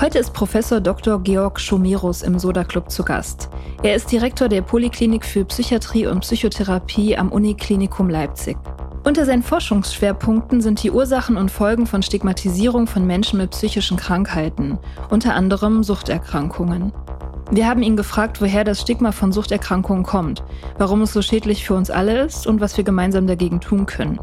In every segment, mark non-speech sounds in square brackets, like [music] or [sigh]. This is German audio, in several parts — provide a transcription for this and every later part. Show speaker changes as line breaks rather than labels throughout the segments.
Heute ist Professor Dr. Georg Schomerus im Soda Club zu Gast. Er ist Direktor der Poliklinik für Psychiatrie und Psychotherapie am Uniklinikum Leipzig. Unter seinen Forschungsschwerpunkten sind die Ursachen und Folgen von Stigmatisierung von Menschen mit psychischen Krankheiten, unter anderem Suchterkrankungen. Wir haben ihn gefragt, woher das Stigma von Suchterkrankungen kommt, warum es so schädlich für uns alle ist und was wir gemeinsam dagegen tun können.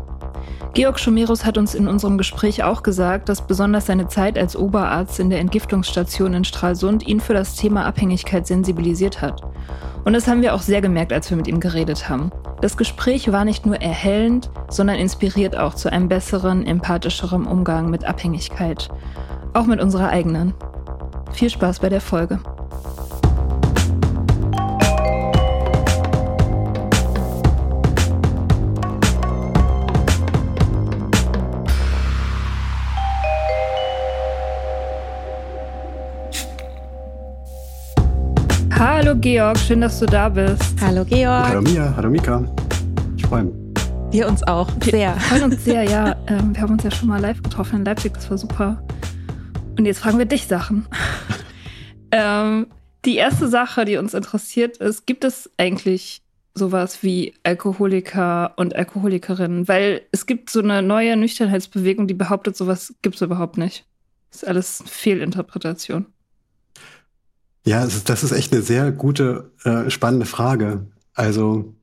Georg Schomerus hat uns in unserem Gespräch auch gesagt, dass besonders seine Zeit als Oberarzt in der Entgiftungsstation in Stralsund ihn für das Thema Abhängigkeit sensibilisiert hat. Und das haben wir auch sehr gemerkt, als wir mit ihm geredet haben. Das Gespräch war nicht nur erhellend, sondern inspiriert auch zu einem besseren, empathischeren Umgang mit Abhängigkeit. Auch mit unserer eigenen. Viel Spaß bei der Folge. Hallo Georg, schön, dass du da bist.
Hallo Georg.
Hallo Mia, hallo Mika. Ich freue mich.
Wir uns auch sehr.
Wir freuen uns sehr, ja. [laughs] Ähm, wir haben uns ja schon mal live getroffen in Leipzig, das war super. Und jetzt fragen wir dich Sachen. [laughs] ähm, die erste Sache, die uns interessiert ist, gibt es eigentlich sowas wie Alkoholiker und Alkoholikerinnen? Weil es gibt so eine neue Nüchternheitsbewegung, die behauptet, sowas gibt es überhaupt nicht. Das ist alles Fehlinterpretation.
Ja, das ist echt eine sehr gute, äh, spannende Frage. Also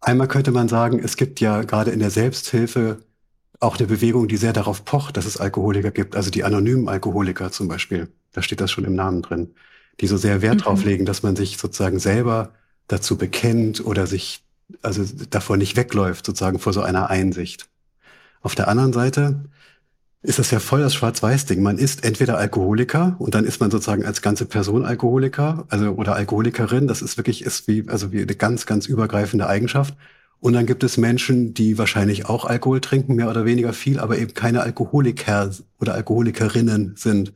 einmal könnte man sagen, es gibt ja gerade in der Selbsthilfe auch eine Bewegung, die sehr darauf pocht, dass es Alkoholiker gibt, also die anonymen Alkoholiker zum Beispiel. Da steht das schon im Namen drin, die so sehr Wert mhm. drauf legen, dass man sich sozusagen selber dazu bekennt oder sich also davor nicht wegläuft, sozusagen vor so einer Einsicht. Auf der anderen Seite ist das ja voll das Schwarz-Weiß-Ding. Man ist entweder Alkoholiker und dann ist man sozusagen als ganze Person Alkoholiker, also oder Alkoholikerin. Das ist wirklich ist wie also wie eine ganz ganz übergreifende Eigenschaft. Und dann gibt es Menschen, die wahrscheinlich auch Alkohol trinken, mehr oder weniger viel, aber eben keine Alkoholiker oder Alkoholikerinnen sind.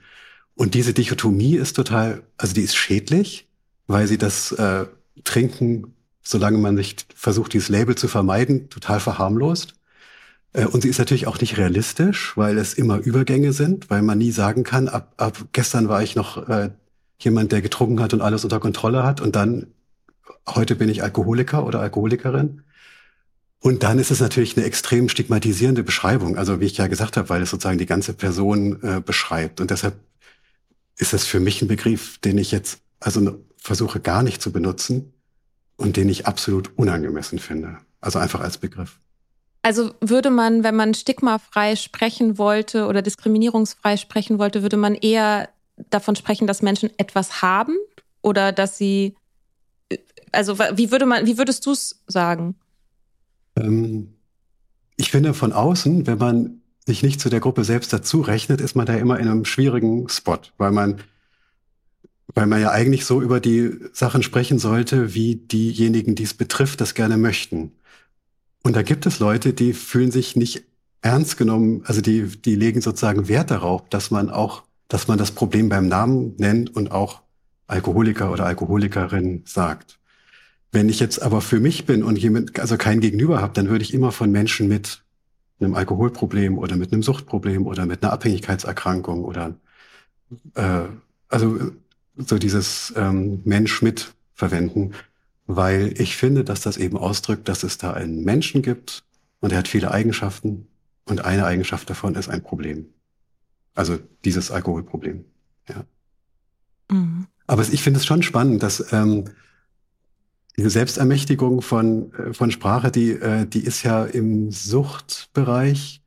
Und diese Dichotomie ist total, also die ist schädlich, weil sie das äh, Trinken, solange man sich versucht, dieses Label zu vermeiden, total verharmlost. Äh, und sie ist natürlich auch nicht realistisch, weil es immer Übergänge sind, weil man nie sagen kann, ab, ab gestern war ich noch äh, jemand, der getrunken hat und alles unter Kontrolle hat und dann heute bin ich Alkoholiker oder Alkoholikerin. Und dann ist es natürlich eine extrem stigmatisierende Beschreibung, also wie ich ja gesagt habe, weil es sozusagen die ganze Person äh, beschreibt. Und deshalb ist das für mich ein Begriff, den ich jetzt also versuche gar nicht zu benutzen und den ich absolut unangemessen finde. Also einfach als Begriff.
Also würde man, wenn man stigmafrei sprechen wollte oder diskriminierungsfrei sprechen wollte, würde man eher davon sprechen, dass Menschen etwas haben oder dass sie, also wie würde man, wie würdest du es sagen?
Ähm, ich finde von außen, wenn man sich nicht zu der Gruppe selbst dazu rechnet, ist man da immer in einem schwierigen Spot, weil man weil man ja eigentlich so über die Sachen sprechen sollte, wie diejenigen, die es betrifft, das gerne möchten. Und da gibt es Leute, die fühlen sich nicht ernst genommen, also die, die legen sozusagen Wert darauf, dass man auch, dass man das Problem beim Namen nennt und auch Alkoholiker oder Alkoholikerin sagt. Wenn ich jetzt aber für mich bin und jemand, also kein Gegenüber habe, dann würde ich immer von Menschen mit einem Alkoholproblem oder mit einem Suchtproblem oder mit einer Abhängigkeitserkrankung oder äh, also so dieses ähm, Mensch mit verwenden, weil ich finde, dass das eben ausdrückt, dass es da einen Menschen gibt und er hat viele Eigenschaften und eine Eigenschaft davon ist ein Problem. Also dieses Alkoholproblem. Ja. Mhm. Aber ich finde es schon spannend, dass ähm, diese Selbstermächtigung von, äh, von Sprache, die, äh, die ist ja im Suchtbereich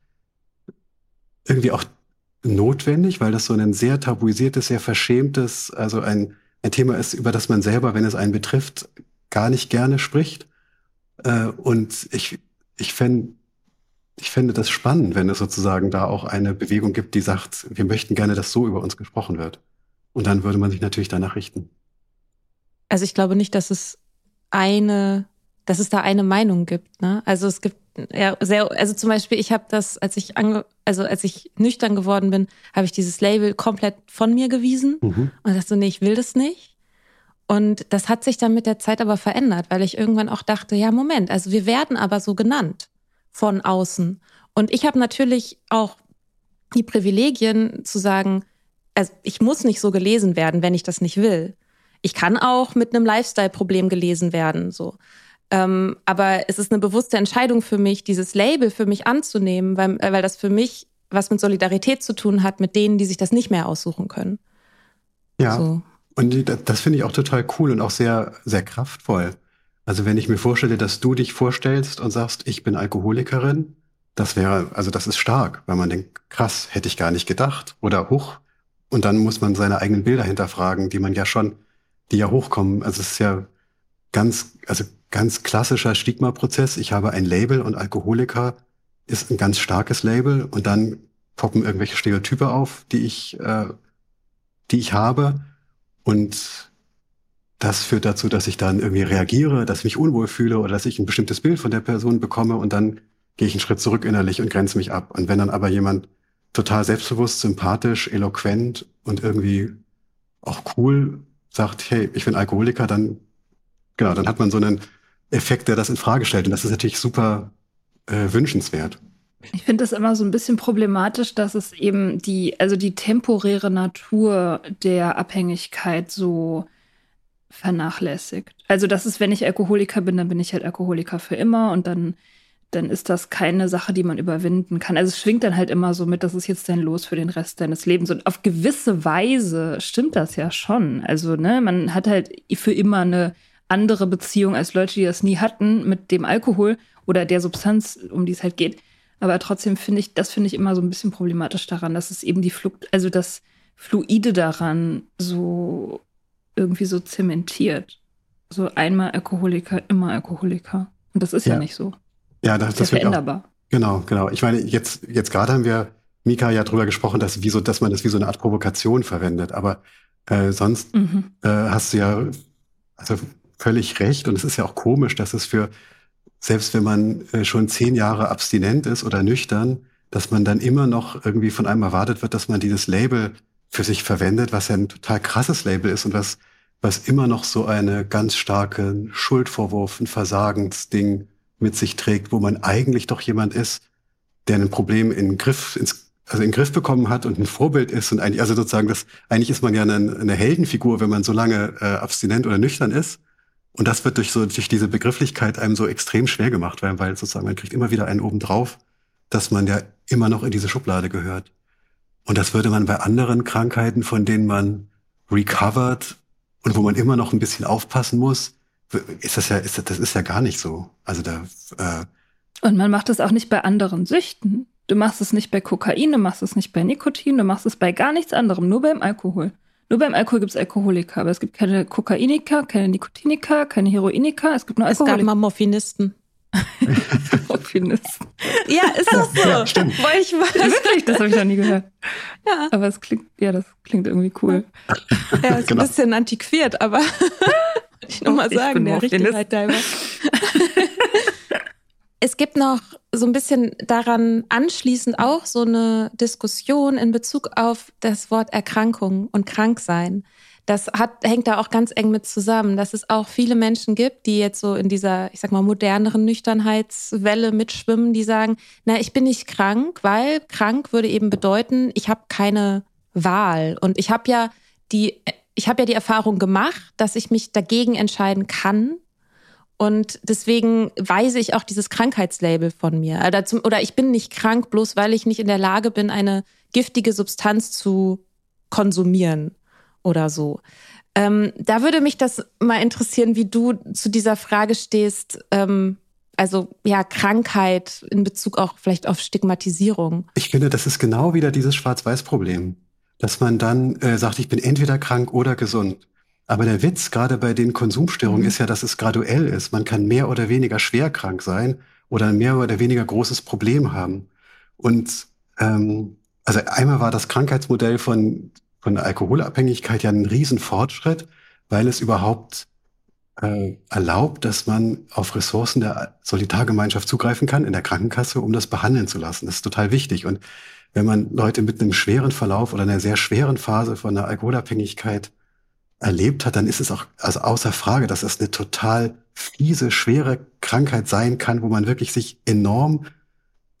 irgendwie auch notwendig, weil das so ein sehr tabuisiertes, sehr verschämtes, also ein, ein Thema ist, über das man selber, wenn es einen betrifft, gar nicht gerne spricht. Äh, und ich, ich fände ich fände das spannend, wenn es sozusagen da auch eine Bewegung gibt, die sagt, wir möchten gerne, dass so über uns gesprochen wird. Und dann würde man sich natürlich danach richten.
Also ich glaube nicht, dass es eine, dass es da eine Meinung gibt. Ne? Also es gibt ja sehr, also zum Beispiel, ich habe das, als ich ange, also als ich nüchtern geworden bin, habe ich dieses Label komplett von mir gewiesen mhm. und dachte so, nee, ich will das nicht. Und das hat sich dann mit der Zeit aber verändert, weil ich irgendwann auch dachte, ja, Moment, also wir werden aber so genannt von außen. Und ich habe natürlich auch die Privilegien zu sagen, also ich muss nicht so gelesen werden, wenn ich das nicht will. Ich kann auch mit einem Lifestyle-Problem gelesen werden, so. Ähm, aber es ist eine bewusste Entscheidung für mich, dieses Label für mich anzunehmen, weil, weil das für mich was mit Solidarität zu tun hat mit denen, die sich das nicht mehr aussuchen können.
Ja. So. Und das finde ich auch total cool und auch sehr, sehr kraftvoll. Also wenn ich mir vorstelle, dass du dich vorstellst und sagst, ich bin Alkoholikerin, das wäre, also das ist stark, weil man denkt, krass, hätte ich gar nicht gedacht oder hoch. Und dann muss man seine eigenen Bilder hinterfragen, die man ja schon die ja hochkommen. Also es ist ja ganz, also ganz klassischer Stigma-Prozess. Ich habe ein Label und Alkoholiker ist ein ganz starkes Label und dann poppen irgendwelche Stereotype auf, die ich, äh, die ich habe und das führt dazu, dass ich dann irgendwie reagiere, dass ich mich unwohl fühle oder dass ich ein bestimmtes Bild von der Person bekomme und dann gehe ich einen Schritt zurück innerlich und grenze mich ab. Und wenn dann aber jemand total selbstbewusst, sympathisch, eloquent und irgendwie auch cool sagt, hey, ich bin Alkoholiker, dann, genau, dann hat man so einen Effekt, der das in Frage stellt. Und das ist natürlich super äh, wünschenswert.
Ich finde es immer so ein bisschen problematisch, dass es eben die, also die temporäre Natur der Abhängigkeit so vernachlässigt. Also das ist, wenn ich Alkoholiker bin, dann bin ich halt Alkoholiker für immer und dann dann ist das keine Sache, die man überwinden kann. Also es schwingt dann halt immer so mit, das ist jetzt dein Los für den Rest deines Lebens. Und auf gewisse Weise stimmt das ja schon. Also, ne, man hat halt für immer eine andere Beziehung als Leute, die das nie hatten mit dem Alkohol oder der Substanz, um die es halt geht. Aber trotzdem finde ich, das finde ich immer so ein bisschen problematisch daran, dass es eben die Flucht, also das Fluide daran so irgendwie so zementiert. So einmal Alkoholiker, immer Alkoholiker. Und das ist ja, ja nicht so.
Ja, das, das, ist veränderbar. Auch, genau, genau. Ich meine, jetzt, jetzt gerade haben wir, Mika, ja drüber gesprochen, dass, wie so, dass man das wie so eine Art Provokation verwendet. Aber äh, sonst mhm. äh, hast du ja also völlig recht. Und es ist ja auch komisch, dass es für, selbst wenn man äh, schon zehn Jahre abstinent ist oder nüchtern, dass man dann immer noch irgendwie von einem erwartet wird, dass man dieses Label für sich verwendet, was ja ein total krasses Label ist und was, was immer noch so eine ganz starke Schuldvorwurf, ein Versagensding mit sich trägt, wo man eigentlich doch jemand ist, der ein Problem in den Griff, ins, also in den Griff bekommen hat und ein Vorbild ist und eigentlich, also sozusagen das, eigentlich ist man ja eine, eine Heldenfigur, wenn man so lange äh, abstinent oder nüchtern ist. Und das wird durch so, durch diese Begrifflichkeit einem so extrem schwer gemacht werden, weil sozusagen man kriegt immer wieder einen oben drauf, dass man ja immer noch in diese Schublade gehört. Und das würde man bei anderen Krankheiten, von denen man recovered und wo man immer noch ein bisschen aufpassen muss, ist das ja, ist das, das ist ja gar nicht so. Also da. Äh
und man macht es auch nicht bei anderen Süchten. Du machst es nicht bei Kokain, du machst es nicht bei Nikotin, du machst es bei gar nichts anderem, nur beim Alkohol. Nur beim Alkohol gibt es Alkoholiker, aber es gibt keine Kokainiker, keine Nikotiniker, keine Heroiniker, es gibt nur Alkoholiker.
Es gab mal Morphinisten.
Morphinisten. [laughs]
Ja, ist das so? Ja,
stimmt.
Weil ich weiß. Wirklich, das habe ich noch nie gehört. Ja. Aber es klingt, ja, das klingt irgendwie cool.
Ja, ist genau. ein bisschen antiquiert, aber [laughs] ich nur mal sagen, der Richtigkeit halber. [laughs] Es gibt noch so ein bisschen daran anschließend auch so eine Diskussion in Bezug auf das Wort Erkrankung und Kranksein. Das hat, hängt da auch ganz eng mit zusammen, dass es auch viele Menschen gibt, die jetzt so in dieser, ich sag mal, moderneren Nüchternheitswelle mitschwimmen, die sagen, na, ich bin nicht krank, weil krank würde eben bedeuten, ich habe keine Wahl. Und ich habe ja die, ich habe ja die Erfahrung gemacht, dass ich mich dagegen entscheiden kann, und deswegen weise ich auch dieses Krankheitslabel von mir. Oder ich bin nicht krank, bloß weil ich nicht in der Lage bin, eine giftige Substanz zu konsumieren oder so. Ähm, da würde mich das mal interessieren, wie du zu dieser Frage stehst. Ähm, also ja, Krankheit in Bezug auch vielleicht auf Stigmatisierung.
Ich finde, das ist genau wieder dieses Schwarz-Weiß-Problem, dass man dann äh, sagt, ich bin entweder krank oder gesund. Aber der Witz gerade bei den Konsumstörungen mhm. ist ja, dass es graduell ist. Man kann mehr oder weniger schwer krank sein oder ein mehr oder weniger großes Problem haben. Und ähm, also einmal war das Krankheitsmodell von, von der Alkoholabhängigkeit ja ein Riesenfortschritt, weil es überhaupt äh, erlaubt, dass man auf Ressourcen der Solidargemeinschaft zugreifen kann in der Krankenkasse, um das behandeln zu lassen. Das ist total wichtig. Und wenn man Leute mit einem schweren Verlauf oder einer sehr schweren Phase von der Alkoholabhängigkeit erlebt hat, dann ist es auch also außer Frage, dass es eine total fiese, schwere Krankheit sein kann, wo man wirklich sich enorm,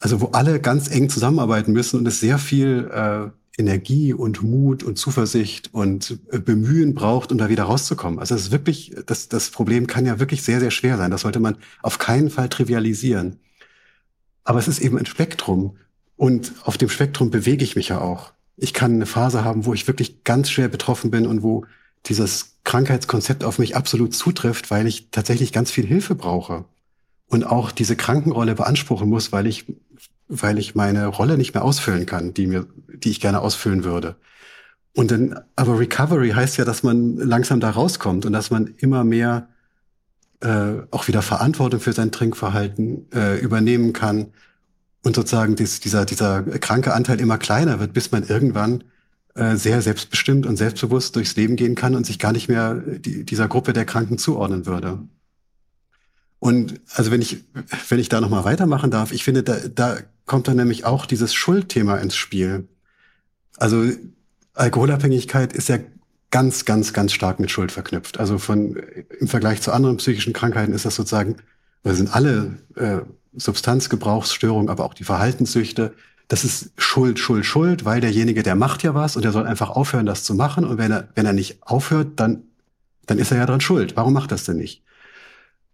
also wo alle ganz eng zusammenarbeiten müssen und es sehr viel äh, Energie und Mut und Zuversicht und äh, Bemühen braucht, um da wieder rauszukommen. Also es ist wirklich, das, das Problem kann ja wirklich sehr, sehr schwer sein. Das sollte man auf keinen Fall trivialisieren. Aber es ist eben ein Spektrum. Und auf dem Spektrum bewege ich mich ja auch. Ich kann eine Phase haben, wo ich wirklich ganz schwer betroffen bin und wo dieses Krankheitskonzept auf mich absolut zutrifft, weil ich tatsächlich ganz viel Hilfe brauche und auch diese Krankenrolle beanspruchen muss, weil ich, weil ich meine Rolle nicht mehr ausfüllen kann, die mir, die ich gerne ausfüllen würde. Und dann, aber Recovery heißt ja, dass man langsam da rauskommt und dass man immer mehr äh, auch wieder Verantwortung für sein Trinkverhalten äh, übernehmen kann und sozusagen dies, dieser, dieser kranke Anteil immer kleiner wird, bis man irgendwann sehr selbstbestimmt und selbstbewusst durchs Leben gehen kann und sich gar nicht mehr die, dieser Gruppe der Kranken zuordnen würde. Und also wenn ich, wenn ich da nochmal weitermachen darf, ich finde, da, da kommt dann nämlich auch dieses Schuldthema ins Spiel. Also Alkoholabhängigkeit ist ja ganz, ganz, ganz stark mit Schuld verknüpft. Also von im Vergleich zu anderen psychischen Krankheiten ist das sozusagen, wir sind alle äh, Substanzgebrauchsstörungen, aber auch die Verhaltenssüchte, das ist Schuld, Schuld, Schuld, weil derjenige, der macht ja was und der soll einfach aufhören, das zu machen. Und wenn er, wenn er nicht aufhört, dann, dann ist er ja dran schuld. Warum macht das denn nicht?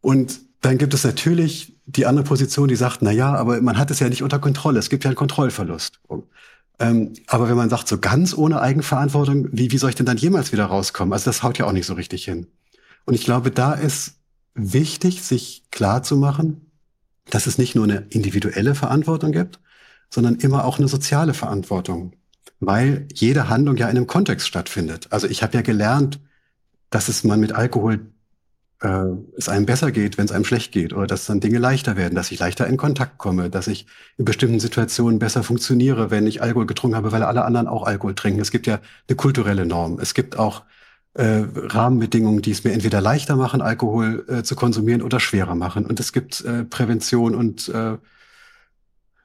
Und dann gibt es natürlich die andere Position, die sagt, na ja, aber man hat es ja nicht unter Kontrolle. Es gibt ja einen Kontrollverlust. Ähm, aber wenn man sagt, so ganz ohne Eigenverantwortung, wie, wie soll ich denn dann jemals wieder rauskommen? Also das haut ja auch nicht so richtig hin. Und ich glaube, da ist wichtig, sich klar zu machen, dass es nicht nur eine individuelle Verantwortung gibt, sondern immer auch eine soziale Verantwortung, weil jede Handlung ja in einem Kontext stattfindet. Also ich habe ja gelernt, dass es man mit Alkohol äh, es einem besser geht, wenn es einem schlecht geht, oder dass dann Dinge leichter werden, dass ich leichter in Kontakt komme, dass ich in bestimmten Situationen besser funktioniere, wenn ich Alkohol getrunken habe, weil alle anderen auch Alkohol trinken. Es gibt ja eine kulturelle Norm. Es gibt auch äh, Rahmenbedingungen, die es mir entweder leichter machen, Alkohol äh, zu konsumieren oder schwerer machen. Und es gibt äh, Prävention und äh,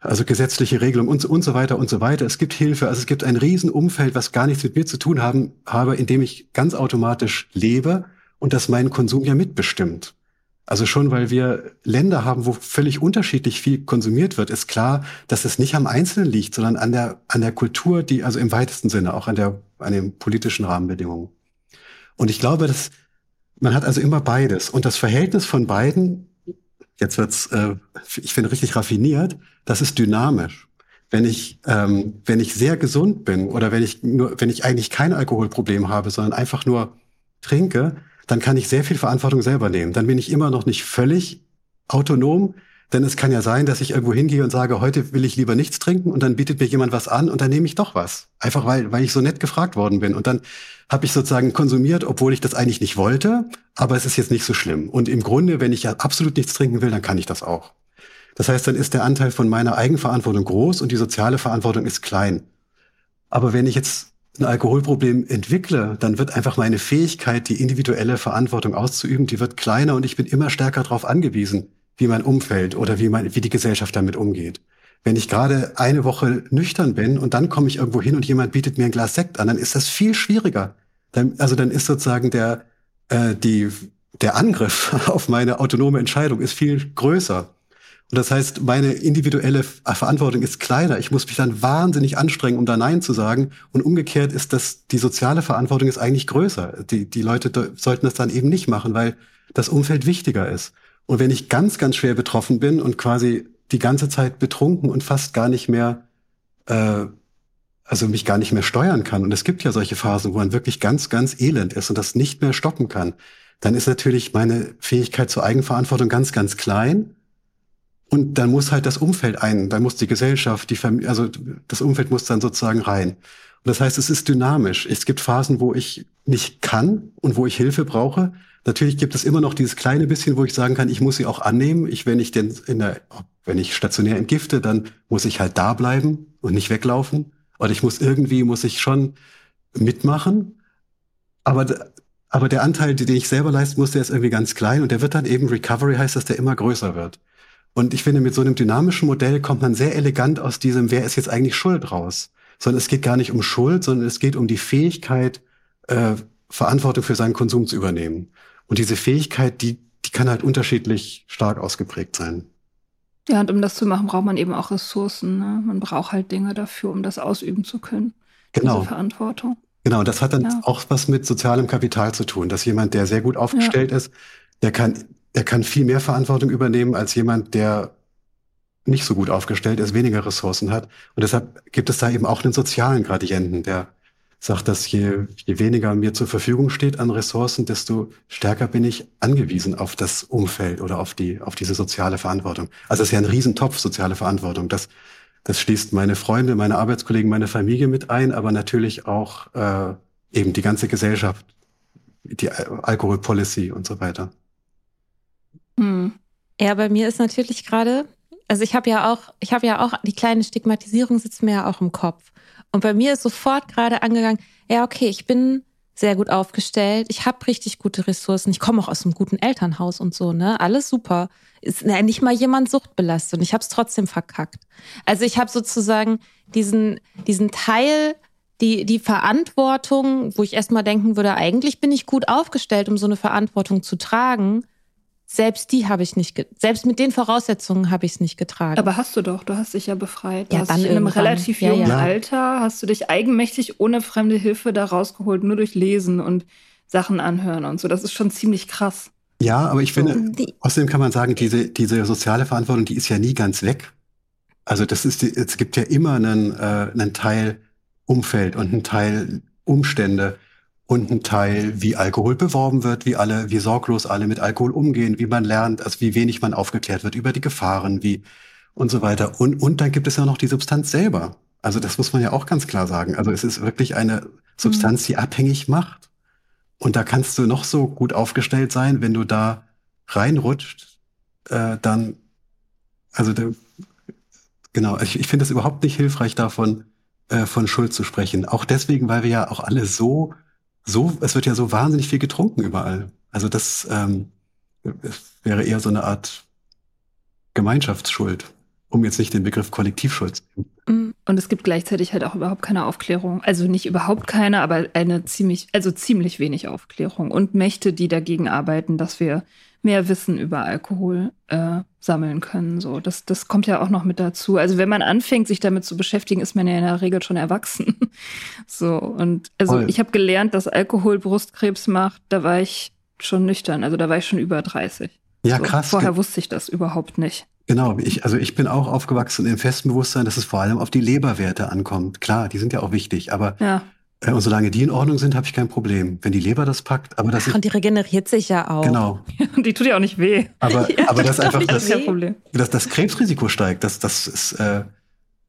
also gesetzliche Regelungen und, und so weiter und so weiter. Es gibt Hilfe, also es gibt ein Riesenumfeld, was gar nichts mit mir zu tun haben habe, in dem ich ganz automatisch lebe und das meinen Konsum ja mitbestimmt. Also schon, weil wir Länder haben, wo völlig unterschiedlich viel konsumiert wird, ist klar, dass es nicht am Einzelnen liegt, sondern an der, an der Kultur, die, also im weitesten Sinne, auch an der, an den politischen Rahmenbedingungen. Und ich glaube, dass man hat also immer beides. Und das Verhältnis von beiden jetzt wird's, äh, ich finde, richtig raffiniert, das ist dynamisch. Wenn ich, ähm, wenn ich sehr gesund bin oder wenn ich nur, wenn ich eigentlich kein Alkoholproblem habe, sondern einfach nur trinke, dann kann ich sehr viel Verantwortung selber nehmen. Dann bin ich immer noch nicht völlig autonom, denn es kann ja sein, dass ich irgendwo hingehe und sage, heute will ich lieber nichts trinken und dann bietet mir jemand was an und dann nehme ich doch was. Einfach weil, weil ich so nett gefragt worden bin. Und dann habe ich sozusagen konsumiert, obwohl ich das eigentlich nicht wollte, aber es ist jetzt nicht so schlimm. Und im Grunde, wenn ich ja absolut nichts trinken will, dann kann ich das auch. Das heißt, dann ist der Anteil von meiner Eigenverantwortung groß und die soziale Verantwortung ist klein. Aber wenn ich jetzt ein Alkoholproblem entwickle, dann wird einfach meine Fähigkeit, die individuelle Verantwortung auszuüben, die wird kleiner und ich bin immer stärker darauf angewiesen, wie mein Umfeld oder wie, mein, wie die Gesellschaft damit umgeht. Wenn ich gerade eine Woche nüchtern bin und dann komme ich irgendwo hin und jemand bietet mir ein Glas Sekt an, dann ist das viel schwieriger. Dann, also dann ist sozusagen der, äh, die, der Angriff [laughs] auf meine autonome Entscheidung ist viel größer. Und das heißt, meine individuelle Verantwortung ist kleiner. Ich muss mich dann wahnsinnig anstrengen, um da Nein zu sagen. Und umgekehrt ist das, die soziale Verantwortung ist eigentlich größer. Die, die Leute sollten das dann eben nicht machen, weil das Umfeld wichtiger ist. Und wenn ich ganz, ganz schwer betroffen bin und quasi die ganze Zeit betrunken und fast gar nicht mehr, äh, also mich gar nicht mehr steuern kann, und es gibt ja solche Phasen, wo man wirklich ganz, ganz elend ist und das nicht mehr stoppen kann, dann ist natürlich meine Fähigkeit zur Eigenverantwortung ganz, ganz klein. Und dann muss halt das Umfeld ein, dann muss die Gesellschaft, die Familie, also das Umfeld muss dann sozusagen rein. Und das heißt, es ist dynamisch. Es gibt Phasen, wo ich nicht kann und wo ich Hilfe brauche. Natürlich gibt es immer noch dieses kleine bisschen, wo ich sagen kann, ich muss sie auch annehmen. Ich, wenn ich denn in der, wenn ich stationär entgifte, dann muss ich halt da bleiben und nicht weglaufen. Oder ich muss irgendwie, muss ich schon mitmachen. Aber, aber der Anteil, den ich selber leisten muss, der ist irgendwie ganz klein und der wird dann eben Recovery heißt, dass der immer größer wird. Und ich finde, mit so einem dynamischen Modell kommt man sehr elegant aus diesem, wer ist jetzt eigentlich schuld raus? Sondern es geht gar nicht um Schuld, sondern es geht um die Fähigkeit, äh, Verantwortung für seinen Konsum zu übernehmen. Und diese Fähigkeit, die, die kann halt unterschiedlich stark ausgeprägt sein.
Ja, und um das zu machen, braucht man eben auch Ressourcen. Ne? Man braucht halt Dinge dafür, um das ausüben zu können.
Genau.
Diese Verantwortung.
Genau, das hat dann ja. auch was mit sozialem Kapital zu tun, dass jemand, der sehr gut aufgestellt ja. ist, der kann, der kann viel mehr Verantwortung übernehmen als jemand, der nicht so gut aufgestellt ist, weniger Ressourcen hat. Und deshalb gibt es da eben auch einen sozialen Gradienten, der sagt, dass je, je weniger mir zur Verfügung steht an Ressourcen, desto stärker bin ich angewiesen auf das Umfeld oder auf die, auf diese soziale Verantwortung. Also es ist ja ein Riesentopf soziale Verantwortung. Das, das schließt meine Freunde, meine Arbeitskollegen, meine Familie mit ein, aber natürlich auch äh, eben die ganze Gesellschaft, die Alkoholpolicy und so weiter.
Hm. Ja, bei mir ist natürlich gerade, also ich habe ja auch, ich habe ja auch, die kleine Stigmatisierung sitzt mir ja auch im Kopf. Und bei mir ist sofort gerade angegangen, ja, okay, ich bin sehr gut aufgestellt, ich habe richtig gute Ressourcen, ich komme auch aus einem guten Elternhaus und so, ne? Alles super. Ist ne, nicht mal jemand suchtbelastet und ich habe es trotzdem verkackt. Also ich habe sozusagen diesen, diesen Teil, die, die Verantwortung, wo ich erstmal denken würde, eigentlich bin ich gut aufgestellt, um so eine Verantwortung zu tragen selbst die habe ich nicht, selbst mit den Voraussetzungen habe ich es nicht getragen.
Aber hast du doch, du hast dich ja befreit. Du
ja,
hast
dann
dich in einem relativ jungen ja, ja. Alter hast du dich eigenmächtig ohne fremde Hilfe da rausgeholt, nur durch Lesen und Sachen anhören und so. Das ist schon ziemlich krass.
Ja, aber ich finde, die, außerdem kann man sagen, diese, diese soziale Verantwortung, die ist ja nie ganz weg. Also das ist, die, es gibt ja immer einen, äh, einen Teil Umfeld und einen Teil Umstände und ein Teil, wie Alkohol beworben wird, wie alle, wie sorglos alle mit Alkohol umgehen, wie man lernt, also wie wenig man aufgeklärt wird über die Gefahren, wie und so weiter. Und, und dann gibt es ja noch die Substanz selber. Also das muss man ja auch ganz klar sagen. Also es ist wirklich eine Substanz, die abhängig macht. Und da kannst du noch so gut aufgestellt sein, wenn du da reinrutscht, äh, dann, also da, genau, ich, ich finde es überhaupt nicht hilfreich davon, äh, von Schuld zu sprechen. Auch deswegen, weil wir ja auch alle so so, es wird ja so wahnsinnig viel getrunken überall. Also das ähm, wäre eher so eine Art Gemeinschaftsschuld, um jetzt nicht den Begriff Kollektivschuld zu nehmen.
Mm. Und es gibt gleichzeitig halt auch überhaupt keine Aufklärung. Also nicht überhaupt keine, aber eine ziemlich, also ziemlich wenig Aufklärung und Mächte, die dagegen arbeiten, dass wir mehr Wissen über Alkohol äh, sammeln können. So, das, das kommt ja auch noch mit dazu. Also wenn man anfängt, sich damit zu beschäftigen, ist man ja in der Regel schon erwachsen. [laughs] so und also Voll. ich habe gelernt, dass Alkohol Brustkrebs macht. Da war ich schon nüchtern. Also da war ich schon über 30.
Ja, so. krass.
Vorher wusste ich das überhaupt nicht.
Genau, ich, also ich bin auch aufgewachsen im festen Bewusstsein, dass es vor allem auf die Leberwerte ankommt. Klar, die sind ja auch wichtig, aber
ja.
Und solange die in Ordnung sind, habe ich kein Problem. Wenn die Leber das packt, aber das
Ach, und die regeneriert sich ja auch.
Genau.
und [laughs] die tut ja auch nicht weh.
Aber, [laughs]
ja,
aber das einfach das, das, das Krebsrisiko steigt. Das, das ist äh,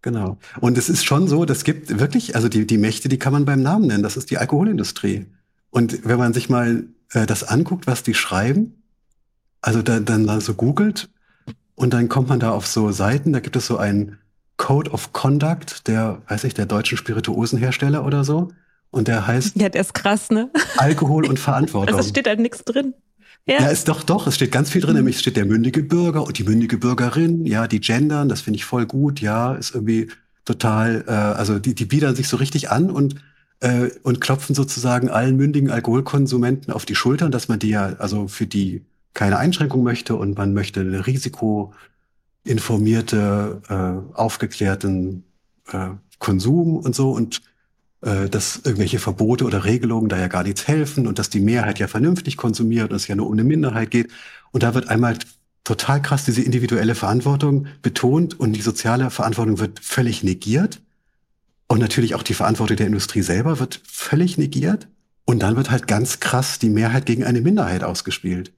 genau. Und es ist schon so, das gibt wirklich, also die, die Mächte, die kann man beim Namen nennen. Das ist die Alkoholindustrie. Und wenn man sich mal äh, das anguckt, was die schreiben, also da, dann so googelt und dann kommt man da auf so Seiten, da gibt es so einen Code of Conduct der, weiß ich, der deutschen Spirituosenhersteller oder so. Und der heißt.
Ja, der ist krass, ne?
Alkohol und [laughs] Verantwortung.
Also steht da nichts drin.
Ja. ja, ist doch, doch. Es steht ganz viel drin. Mhm. Nämlich steht der mündige Bürger und die mündige Bürgerin. Ja, die gendern, das finde ich voll gut. Ja, ist irgendwie total, äh, also die, die biedern sich so richtig an und, äh, und klopfen sozusagen allen mündigen Alkoholkonsumenten auf die Schultern, dass man die ja, also für die keine Einschränkung möchte und man möchte eine risikoinformierte, äh, aufgeklärten äh, Konsum und so und äh, dass irgendwelche Verbote oder Regelungen da ja gar nichts helfen und dass die Mehrheit ja vernünftig konsumiert und es ja nur um eine Minderheit geht. Und da wird einmal total krass diese individuelle Verantwortung betont und die soziale Verantwortung wird völlig negiert. Und natürlich auch die Verantwortung der Industrie selber wird völlig negiert. Und dann wird halt ganz krass die Mehrheit gegen eine Minderheit ausgespielt.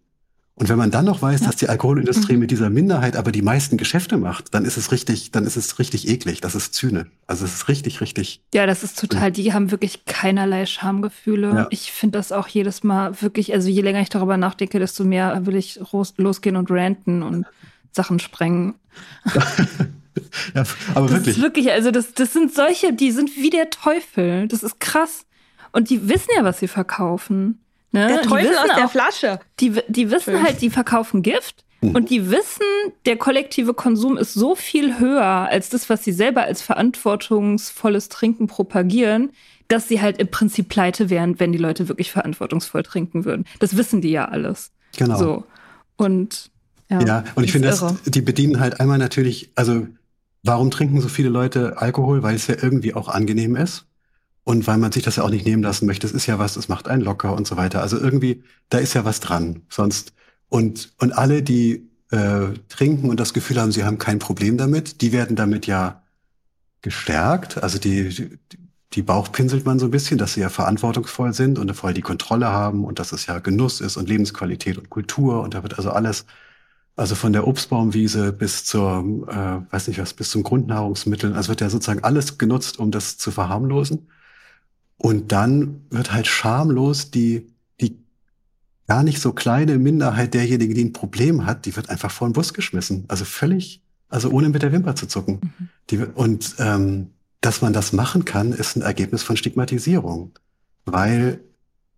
Und wenn man dann noch weiß, dass die Alkoholindustrie mhm. mit dieser Minderheit aber die meisten Geschäfte macht, dann ist es richtig, dann ist es richtig eklig. Das ist Zyne. Also es ist richtig, richtig.
Ja, das ist total, die haben wirklich keinerlei Schamgefühle. Ja. Ich finde das auch jedes Mal wirklich, also je länger ich darüber nachdenke, desto mehr will ich losgehen und ranten und Sachen sprengen. [laughs]
ja, aber
das
wirklich.
Ist wirklich, also das, das sind solche, die sind wie der Teufel. Das ist krass. Und die wissen ja, was sie verkaufen.
Ne? Der Teufel aus der Flasche.
Die, die wissen Schön. halt, die verkaufen Gift. Mhm. Und die wissen, der kollektive Konsum ist so viel höher als das, was sie selber als verantwortungsvolles Trinken propagieren, dass sie halt im Prinzip pleite wären, wenn die Leute wirklich verantwortungsvoll trinken würden. Das wissen die ja alles.
Genau.
So. Und
ja, ja und ich finde, die bedienen halt einmal natürlich, also warum trinken so viele Leute Alkohol? Weil es ja irgendwie auch angenehm ist und weil man sich das ja auch nicht nehmen lassen möchte. Es ist ja was, es macht einen locker und so weiter. Also irgendwie, da ist ja was dran. Sonst und und alle, die äh, trinken und das Gefühl haben, sie haben kein Problem damit, die werden damit ja gestärkt. Also die, die die Bauch pinselt man so ein bisschen, dass sie ja verantwortungsvoll sind und voll die Kontrolle haben und dass es ja Genuss ist und Lebensqualität und Kultur und da wird also alles, also von der Obstbaumwiese bis zur, äh, weiß nicht was, bis zum Grundnahrungsmittel, also wird ja sozusagen alles genutzt, um das zu verharmlosen. Und dann wird halt schamlos die, die gar nicht so kleine Minderheit derjenigen, die ein Problem hat, die wird einfach vor den Bus geschmissen. Also völlig, also ohne mit der Wimper zu zucken. Mhm. Die, und ähm, dass man das machen kann, ist ein Ergebnis von Stigmatisierung. Weil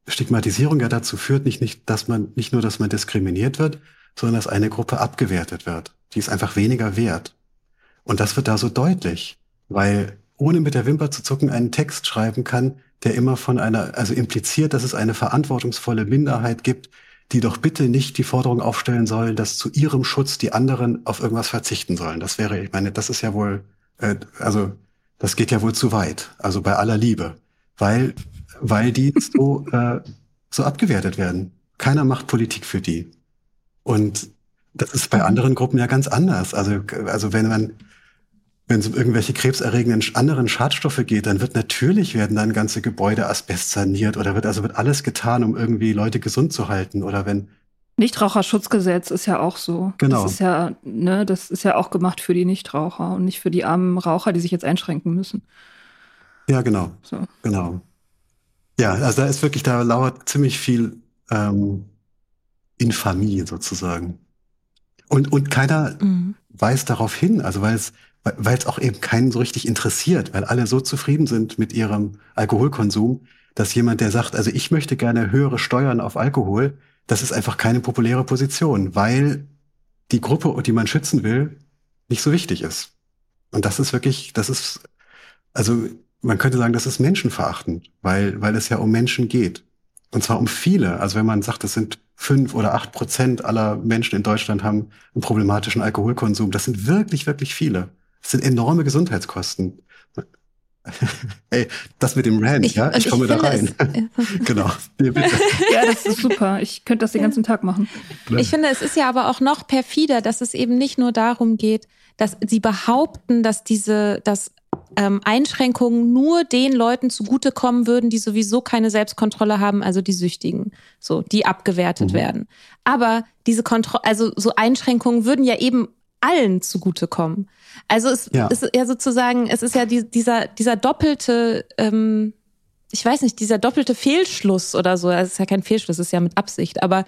Stigmatisierung ja dazu führt, nicht, nicht, dass man, nicht nur, dass man diskriminiert wird, sondern dass eine Gruppe abgewertet wird. Die ist einfach weniger wert. Und das wird da so deutlich, weil ohne mit der Wimper zu zucken einen Text schreiben kann, der immer von einer, also impliziert, dass es eine verantwortungsvolle Minderheit gibt, die doch bitte nicht die Forderung aufstellen sollen, dass zu ihrem Schutz die anderen auf irgendwas verzichten sollen. Das wäre, ich meine, das ist ja wohl, äh, also das geht ja wohl zu weit. Also bei aller Liebe, weil weil die [laughs] so äh, so abgewertet werden. Keiner macht Politik für die. Und das ist bei anderen Gruppen ja ganz anders. Also also wenn man wenn es um irgendwelche krebserregenden anderen Schadstoffe geht, dann wird natürlich werden dann ganze Gebäude Asbest saniert oder wird also wird alles getan, um irgendwie Leute gesund zu halten oder wenn
Nichtraucherschutzgesetz ist ja auch so.
Genau.
Das ist ja, ne, das ist ja auch gemacht für die Nichtraucher und nicht für die armen Raucher, die sich jetzt einschränken müssen.
Ja, genau. So. Genau. Ja, also da ist wirklich, da lauert ziemlich viel ähm, Infamie sozusagen. Und, und keiner mhm. weist darauf hin, also weil es weil es auch eben keinen so richtig interessiert, weil alle so zufrieden sind mit ihrem Alkoholkonsum, dass jemand, der sagt, also ich möchte gerne höhere Steuern auf Alkohol, das ist einfach keine populäre Position, weil die Gruppe, die man schützen will, nicht so wichtig ist. Und das ist wirklich, das ist, also man könnte sagen, das ist menschenverachtend, weil, weil es ja um Menschen geht. Und zwar um viele. Also wenn man sagt, es sind fünf oder acht Prozent aller Menschen in Deutschland haben einen problematischen Alkoholkonsum, das sind wirklich, wirklich viele. Das sind enorme Gesundheitskosten. [laughs] Ey, das mit dem Rand, ich, ja, ich komme ich da rein. Es, [laughs] genau. [laughs]
ja, das ist super. Ich könnte das den ganzen Tag machen.
Ich finde, es ist ja aber auch noch perfider, dass es eben nicht nur darum geht, dass sie behaupten, dass diese, dass ähm, Einschränkungen nur den Leuten zugutekommen würden, die sowieso keine Selbstkontrolle haben, also die Süchtigen, so, die abgewertet mhm. werden. Aber diese Kontrolle, also so Einschränkungen würden ja eben allen zugutekommen. Also es ja. ist ja sozusagen, es ist ja die, dieser, dieser doppelte, ähm, ich weiß nicht, dieser doppelte Fehlschluss oder so. Es ist ja kein Fehlschluss, es ist ja mit Absicht, aber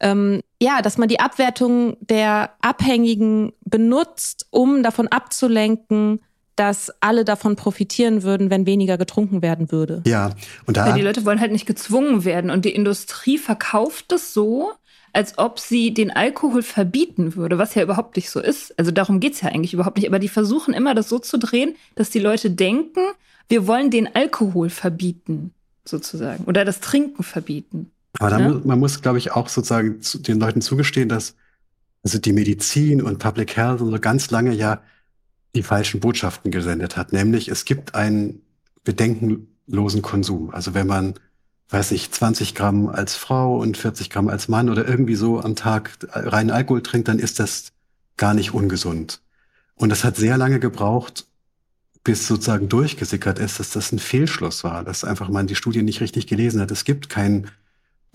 ähm, ja, dass man die Abwertung der Abhängigen benutzt, um davon abzulenken, dass alle davon profitieren würden, wenn weniger getrunken werden würde.
Ja,
und da. Weil die Leute wollen halt nicht gezwungen werden und die Industrie verkauft es so, als ob sie den Alkohol verbieten würde, was ja überhaupt nicht so ist. Also darum geht's ja eigentlich überhaupt nicht. Aber die versuchen immer, das so zu drehen, dass die Leute denken, wir wollen den Alkohol verbieten, sozusagen. Oder das Trinken verbieten.
Aber ja? muss, man muss, glaube ich, auch sozusagen zu den Leuten zugestehen, dass also die Medizin und Public Health so ganz lange ja die falschen Botschaften gesendet hat. Nämlich, es gibt einen bedenkenlosen Konsum. Also wenn man, weiß ich, 20 Gramm als Frau und 40 Gramm als Mann oder irgendwie so am Tag reinen Alkohol trinkt, dann ist das gar nicht ungesund. Und das hat sehr lange gebraucht, bis sozusagen durchgesickert ist, dass das ein Fehlschluss war, dass einfach man die Studie nicht richtig gelesen hat. Es gibt keinen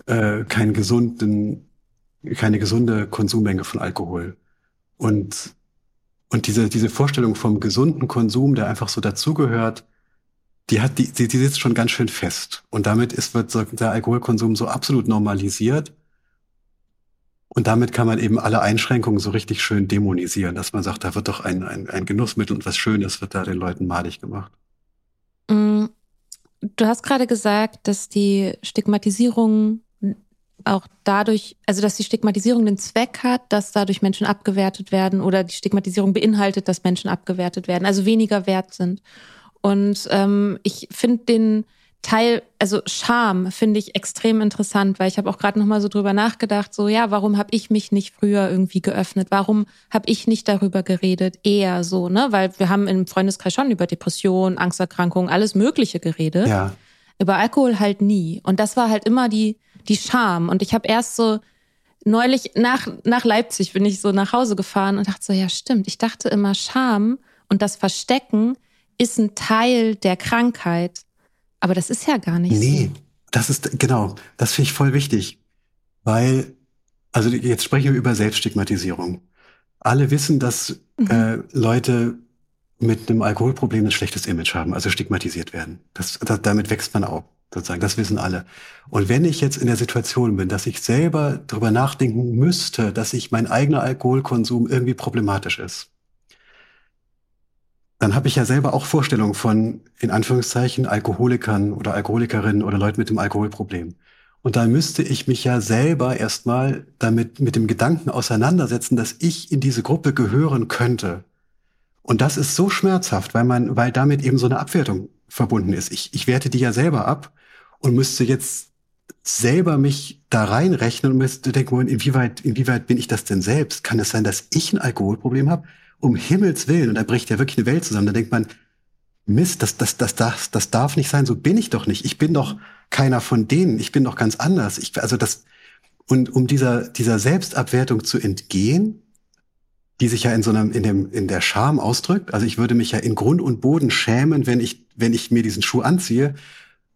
äh, keinen gesunden, keine gesunde Konsummenge von Alkohol. Und und diese, diese Vorstellung vom gesunden Konsum, der einfach so dazugehört, die hat, die, die, die sitzt schon ganz schön fest. Und damit ist, wird der Alkoholkonsum so absolut normalisiert. Und damit kann man eben alle Einschränkungen so richtig schön dämonisieren, dass man sagt, da wird doch ein, ein, ein Genussmittel und was Schönes wird da den Leuten malig gemacht.
Mm, du hast gerade gesagt, dass die Stigmatisierung auch dadurch, also dass die Stigmatisierung den Zweck hat, dass dadurch Menschen abgewertet werden oder die Stigmatisierung beinhaltet, dass Menschen abgewertet werden, also weniger wert sind. Und ähm, ich finde den Teil, also Scham finde ich extrem interessant, weil ich habe auch gerade noch mal so drüber nachgedacht, so ja, warum habe ich mich nicht früher irgendwie geöffnet? Warum habe ich nicht darüber geredet? Eher so, ne, weil wir haben im Freundeskreis schon über Depressionen, Angsterkrankungen, alles Mögliche geredet.
Ja.
Über Alkohol halt nie. Und das war halt immer die die Scham. Und ich habe erst so neulich nach, nach Leipzig bin ich so nach Hause gefahren und dachte so, ja stimmt, ich dachte immer, Scham und das Verstecken ist ein Teil der Krankheit. Aber das ist ja gar nicht
nee, so. das ist, genau, das finde ich voll wichtig. Weil, also jetzt sprechen wir über Selbststigmatisierung. Alle wissen, dass mhm. äh, Leute mit einem Alkoholproblem ein schlechtes Image haben, also stigmatisiert werden. Das, das, damit wächst man auf sozusagen. Das wissen alle. Und wenn ich jetzt in der Situation bin, dass ich selber darüber nachdenken müsste, dass ich mein eigener Alkoholkonsum irgendwie problematisch ist, dann habe ich ja selber auch Vorstellungen von, in Anführungszeichen, Alkoholikern oder Alkoholikerinnen oder Leuten mit dem Alkoholproblem. Und da müsste ich mich ja selber erstmal damit mit dem Gedanken auseinandersetzen, dass ich in diese Gruppe gehören könnte. Und das ist so schmerzhaft, weil man, weil damit eben so eine Abwertung verbunden ist. Ich, ich werte die ja selber ab und müsste jetzt selber mich da reinrechnen und müsste denken, inwieweit, inwieweit bin ich das denn selbst? Kann es sein, dass ich ein Alkoholproblem habe? Um Himmels Willen, und da bricht ja wirklich eine Welt zusammen. Da denkt man, Mist, das, das, das, das, das darf nicht sein, so bin ich doch nicht. Ich bin doch keiner von denen, ich bin doch ganz anders. Ich, also das, und um dieser, dieser Selbstabwertung zu entgehen, die sich ja in so einem, in dem, in der Scham ausdrückt. Also ich würde mich ja in Grund und Boden schämen, wenn ich, wenn ich mir diesen Schuh anziehe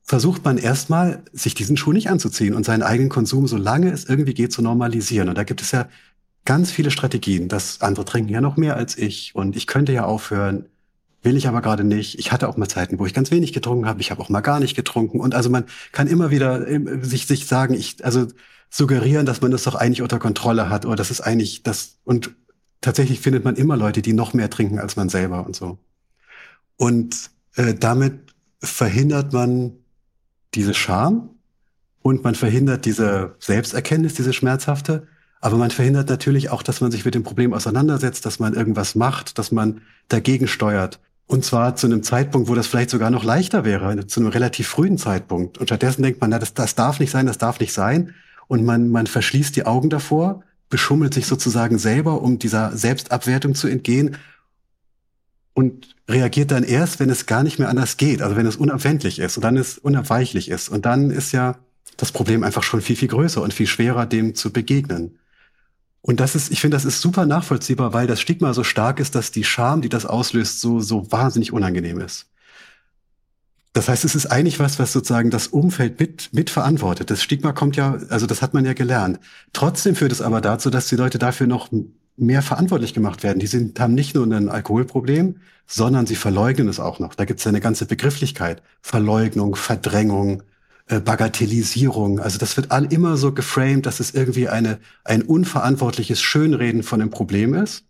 versucht man erstmal, sich diesen Schuh nicht anzuziehen und seinen eigenen Konsum, solange es irgendwie geht, zu normalisieren. Und da gibt es ja ganz viele Strategien. dass andere trinken ja noch mehr als ich und ich könnte ja aufhören, will ich aber gerade nicht. Ich hatte auch mal Zeiten, wo ich ganz wenig getrunken habe. Ich habe auch mal gar nicht getrunken. Und also man kann immer wieder ähm, sich, sich sagen, ich, also suggerieren, dass man das doch eigentlich unter Kontrolle hat oder das ist eigentlich das und tatsächlich findet man immer Leute, die noch mehr trinken als man selber und so. Und äh, damit verhindert man diese Scham und man verhindert diese Selbsterkenntnis, diese schmerzhafte. Aber man verhindert natürlich auch, dass man sich mit dem Problem auseinandersetzt, dass man irgendwas macht, dass man dagegen steuert. Und zwar zu einem Zeitpunkt, wo das vielleicht sogar noch leichter wäre, zu einem relativ frühen Zeitpunkt. Und stattdessen denkt man, na, das, das darf nicht sein, das darf nicht sein. Und man, man verschließt die Augen davor, beschummelt sich sozusagen selber, um dieser Selbstabwertung zu entgehen und reagiert dann erst, wenn es gar nicht mehr anders geht, also wenn es unabwendlich ist und dann es unabweichlich ist. Und dann ist ja das Problem einfach schon viel, viel größer und viel schwerer, dem zu begegnen. Und das ist, ich finde, das ist super nachvollziehbar, weil das Stigma so stark ist, dass die Scham, die das auslöst, so, so wahnsinnig unangenehm ist. Das heißt, es ist eigentlich was, was sozusagen das Umfeld mit, mit verantwortet. Das Stigma kommt ja, also das hat man ja gelernt. Trotzdem führt es aber dazu, dass die Leute dafür noch mehr verantwortlich gemacht werden. Die sind, haben nicht nur ein Alkoholproblem, sondern sie verleugnen es auch noch. Da gibt es eine ganze Begrifflichkeit. Verleugnung, Verdrängung, äh, Bagatellisierung. Also das wird all immer so geframed, dass es irgendwie eine, ein unverantwortliches Schönreden von einem Problem ist,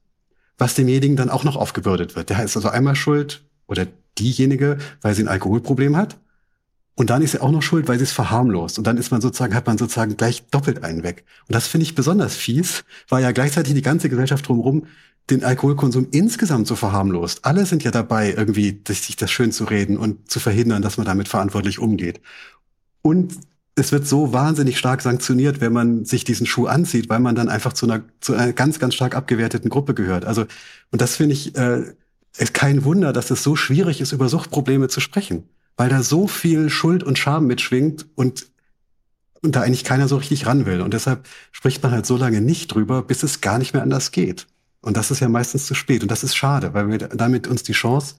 was demjenigen dann auch noch aufgebürdet wird. Der ist also einmal schuld oder diejenige, weil sie ein Alkoholproblem hat. Und dann ist sie auch noch schuld, weil sie es verharmlost. Und dann ist man sozusagen, hat man sozusagen gleich doppelt einen weg. Und das finde ich besonders fies, weil ja gleichzeitig die ganze Gesellschaft drumherum den Alkoholkonsum insgesamt so verharmlost. Alle sind ja dabei, irgendwie sich das schön zu reden und zu verhindern, dass man damit verantwortlich umgeht. Und es wird so wahnsinnig stark sanktioniert, wenn man sich diesen Schuh anzieht, weil man dann einfach zu einer, zu einer ganz, ganz stark abgewerteten Gruppe gehört. Also, und das finde ich, äh, ist kein Wunder, dass es so schwierig ist, über Suchtprobleme zu sprechen weil da so viel Schuld und Scham mitschwingt und, und da eigentlich keiner so richtig ran will. Und deshalb spricht man halt so lange nicht drüber, bis es gar nicht mehr anders geht. Und das ist ja meistens zu spät. Und das ist schade, weil wir damit uns die Chance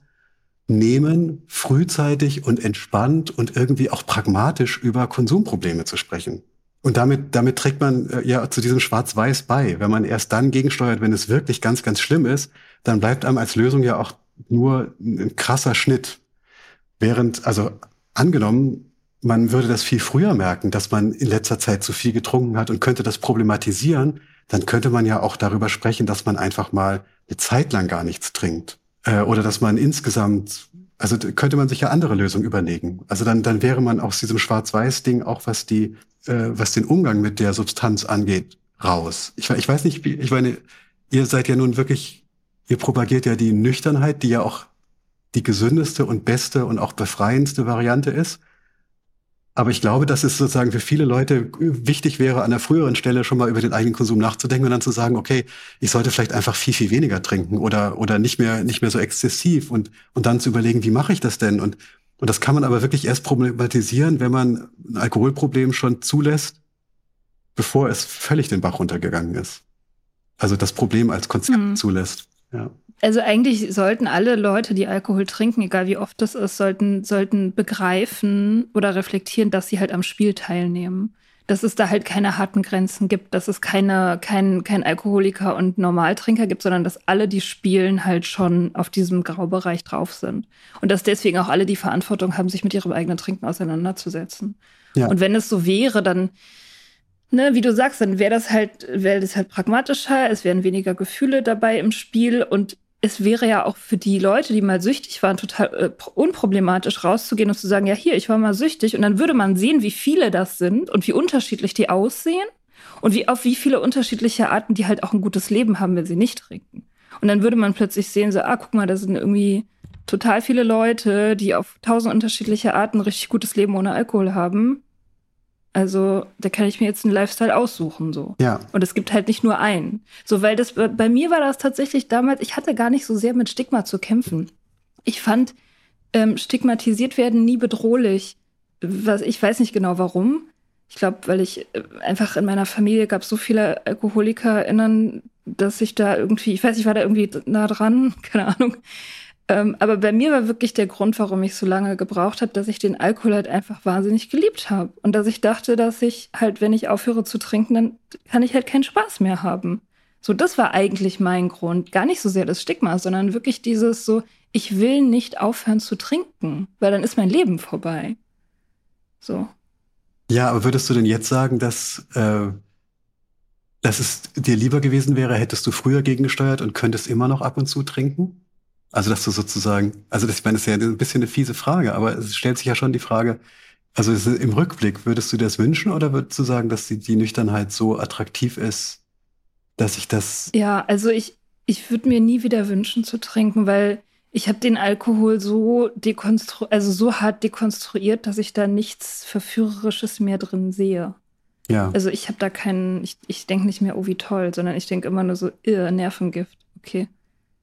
nehmen, frühzeitig und entspannt und irgendwie auch pragmatisch über Konsumprobleme zu sprechen. Und damit, damit trägt man äh, ja zu diesem Schwarz-Weiß bei. Wenn man erst dann gegensteuert, wenn es wirklich ganz, ganz schlimm ist, dann bleibt einem als Lösung ja auch nur ein krasser Schnitt. Während, also angenommen, man würde das viel früher merken, dass man in letzter Zeit zu viel getrunken hat und könnte das problematisieren, dann könnte man ja auch darüber sprechen, dass man einfach mal eine Zeit lang gar nichts trinkt. Äh, oder dass man insgesamt, also könnte man sich ja andere Lösungen überlegen. Also dann, dann wäre man aus diesem Schwarz-Weiß-Ding auch, was die, äh, was den Umgang mit der Substanz angeht, raus. Ich, ich weiß nicht, ich meine, ihr seid ja nun wirklich, ihr propagiert ja die Nüchternheit, die ja auch die gesündeste und beste und auch befreiendste Variante ist. Aber ich glaube, dass es sozusagen für viele Leute wichtig wäre, an der früheren Stelle schon mal über den eigenen Konsum nachzudenken und dann zu sagen, okay, ich sollte vielleicht einfach viel, viel weniger trinken oder, oder nicht mehr, nicht mehr so exzessiv und, und dann zu überlegen, wie mache ich das denn? Und, und das kann man aber wirklich erst problematisieren, wenn man ein Alkoholproblem schon zulässt, bevor es völlig den Bach runtergegangen ist. Also das Problem als Konzept mhm. zulässt. Ja.
Also eigentlich sollten alle Leute, die Alkohol trinken, egal wie oft das ist, sollten, sollten begreifen oder reflektieren, dass sie halt am Spiel teilnehmen. Dass es da halt keine harten Grenzen gibt, dass es keine, kein, kein Alkoholiker und Normaltrinker gibt, sondern dass alle, die spielen, halt schon auf diesem Graubereich drauf sind. Und dass deswegen auch alle die Verantwortung haben, sich mit ihrem eigenen Trinken auseinanderzusetzen. Ja. Und wenn es so wäre, dann, ne, wie du sagst, dann wäre das halt, wäre das halt pragmatischer, es wären weniger Gefühle dabei im Spiel und es wäre ja auch für die Leute, die mal süchtig waren, total äh, unproblematisch rauszugehen und zu sagen, ja, hier, ich war mal süchtig. Und dann würde man sehen, wie viele das sind und wie unterschiedlich die aussehen und wie auf wie viele unterschiedliche Arten die halt auch ein gutes Leben haben, wenn sie nicht trinken. Und dann würde man plötzlich sehen, so, ah, guck mal, da sind irgendwie total viele Leute, die auf tausend unterschiedliche Arten richtig gutes Leben ohne Alkohol haben. Also da kann ich mir jetzt einen Lifestyle aussuchen so.
Ja.
Und es gibt halt nicht nur einen. So, weil das bei mir war das tatsächlich damals, ich hatte gar nicht so sehr mit Stigma zu kämpfen. Ich fand ähm, stigmatisiert werden nie bedrohlich. Was ich weiß nicht genau warum. Ich glaube, weil ich äh, einfach in meiner Familie gab so viele AlkoholikerInnen, dass ich da irgendwie, ich weiß, ich war da irgendwie nah dran, [laughs] keine Ahnung. Ähm, aber bei mir war wirklich der Grund, warum ich so lange gebraucht habe, dass ich den Alkohol halt einfach wahnsinnig geliebt habe. Und dass ich dachte, dass ich halt, wenn ich aufhöre zu trinken, dann kann ich halt keinen Spaß mehr haben. So, das war eigentlich mein Grund. Gar nicht so sehr das Stigma, sondern wirklich dieses so, ich will nicht aufhören zu trinken, weil dann ist mein Leben vorbei. So.
Ja, aber würdest du denn jetzt sagen, dass, äh, dass es dir lieber gewesen wäre, hättest du früher gegengesteuert und könntest immer noch ab und zu trinken? Also, dass du sozusagen, also das, ich meine, das ist ja ein bisschen eine fiese Frage, aber es stellt sich ja schon die Frage, also im Rückblick, würdest du dir das wünschen oder würdest du sagen, dass die, die Nüchternheit so attraktiv ist, dass ich das.
Ja, also ich, ich würde mir nie wieder wünschen zu trinken, weil ich habe den Alkohol so dekonstru also so hart dekonstruiert, dass ich da nichts Verführerisches mehr drin sehe.
Ja.
Also ich habe da keinen, ich, ich denke nicht mehr, oh wie toll, sondern ich denke immer nur so, irr, Nervengift. Okay.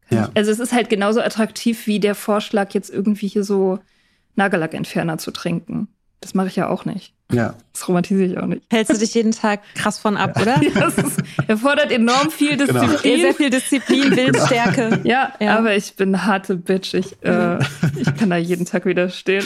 Ja. Also es ist halt genauso attraktiv wie der Vorschlag, jetzt irgendwie hier so Nagellackentferner zu trinken. Das mache ich ja auch nicht.
Ja.
Das romantisiere ich auch nicht.
Hältst du dich jeden Tag krass von ab, oder? [laughs]
Ja, das ist, erfordert enorm viel genau. Disziplin.
Genau. Sehr viel Disziplin, Willensstärke.
Genau. [laughs] Ja, ja, aber ich bin eine harte Bitch. Ich, äh, [laughs] ich kann da jeden Tag widerstehen.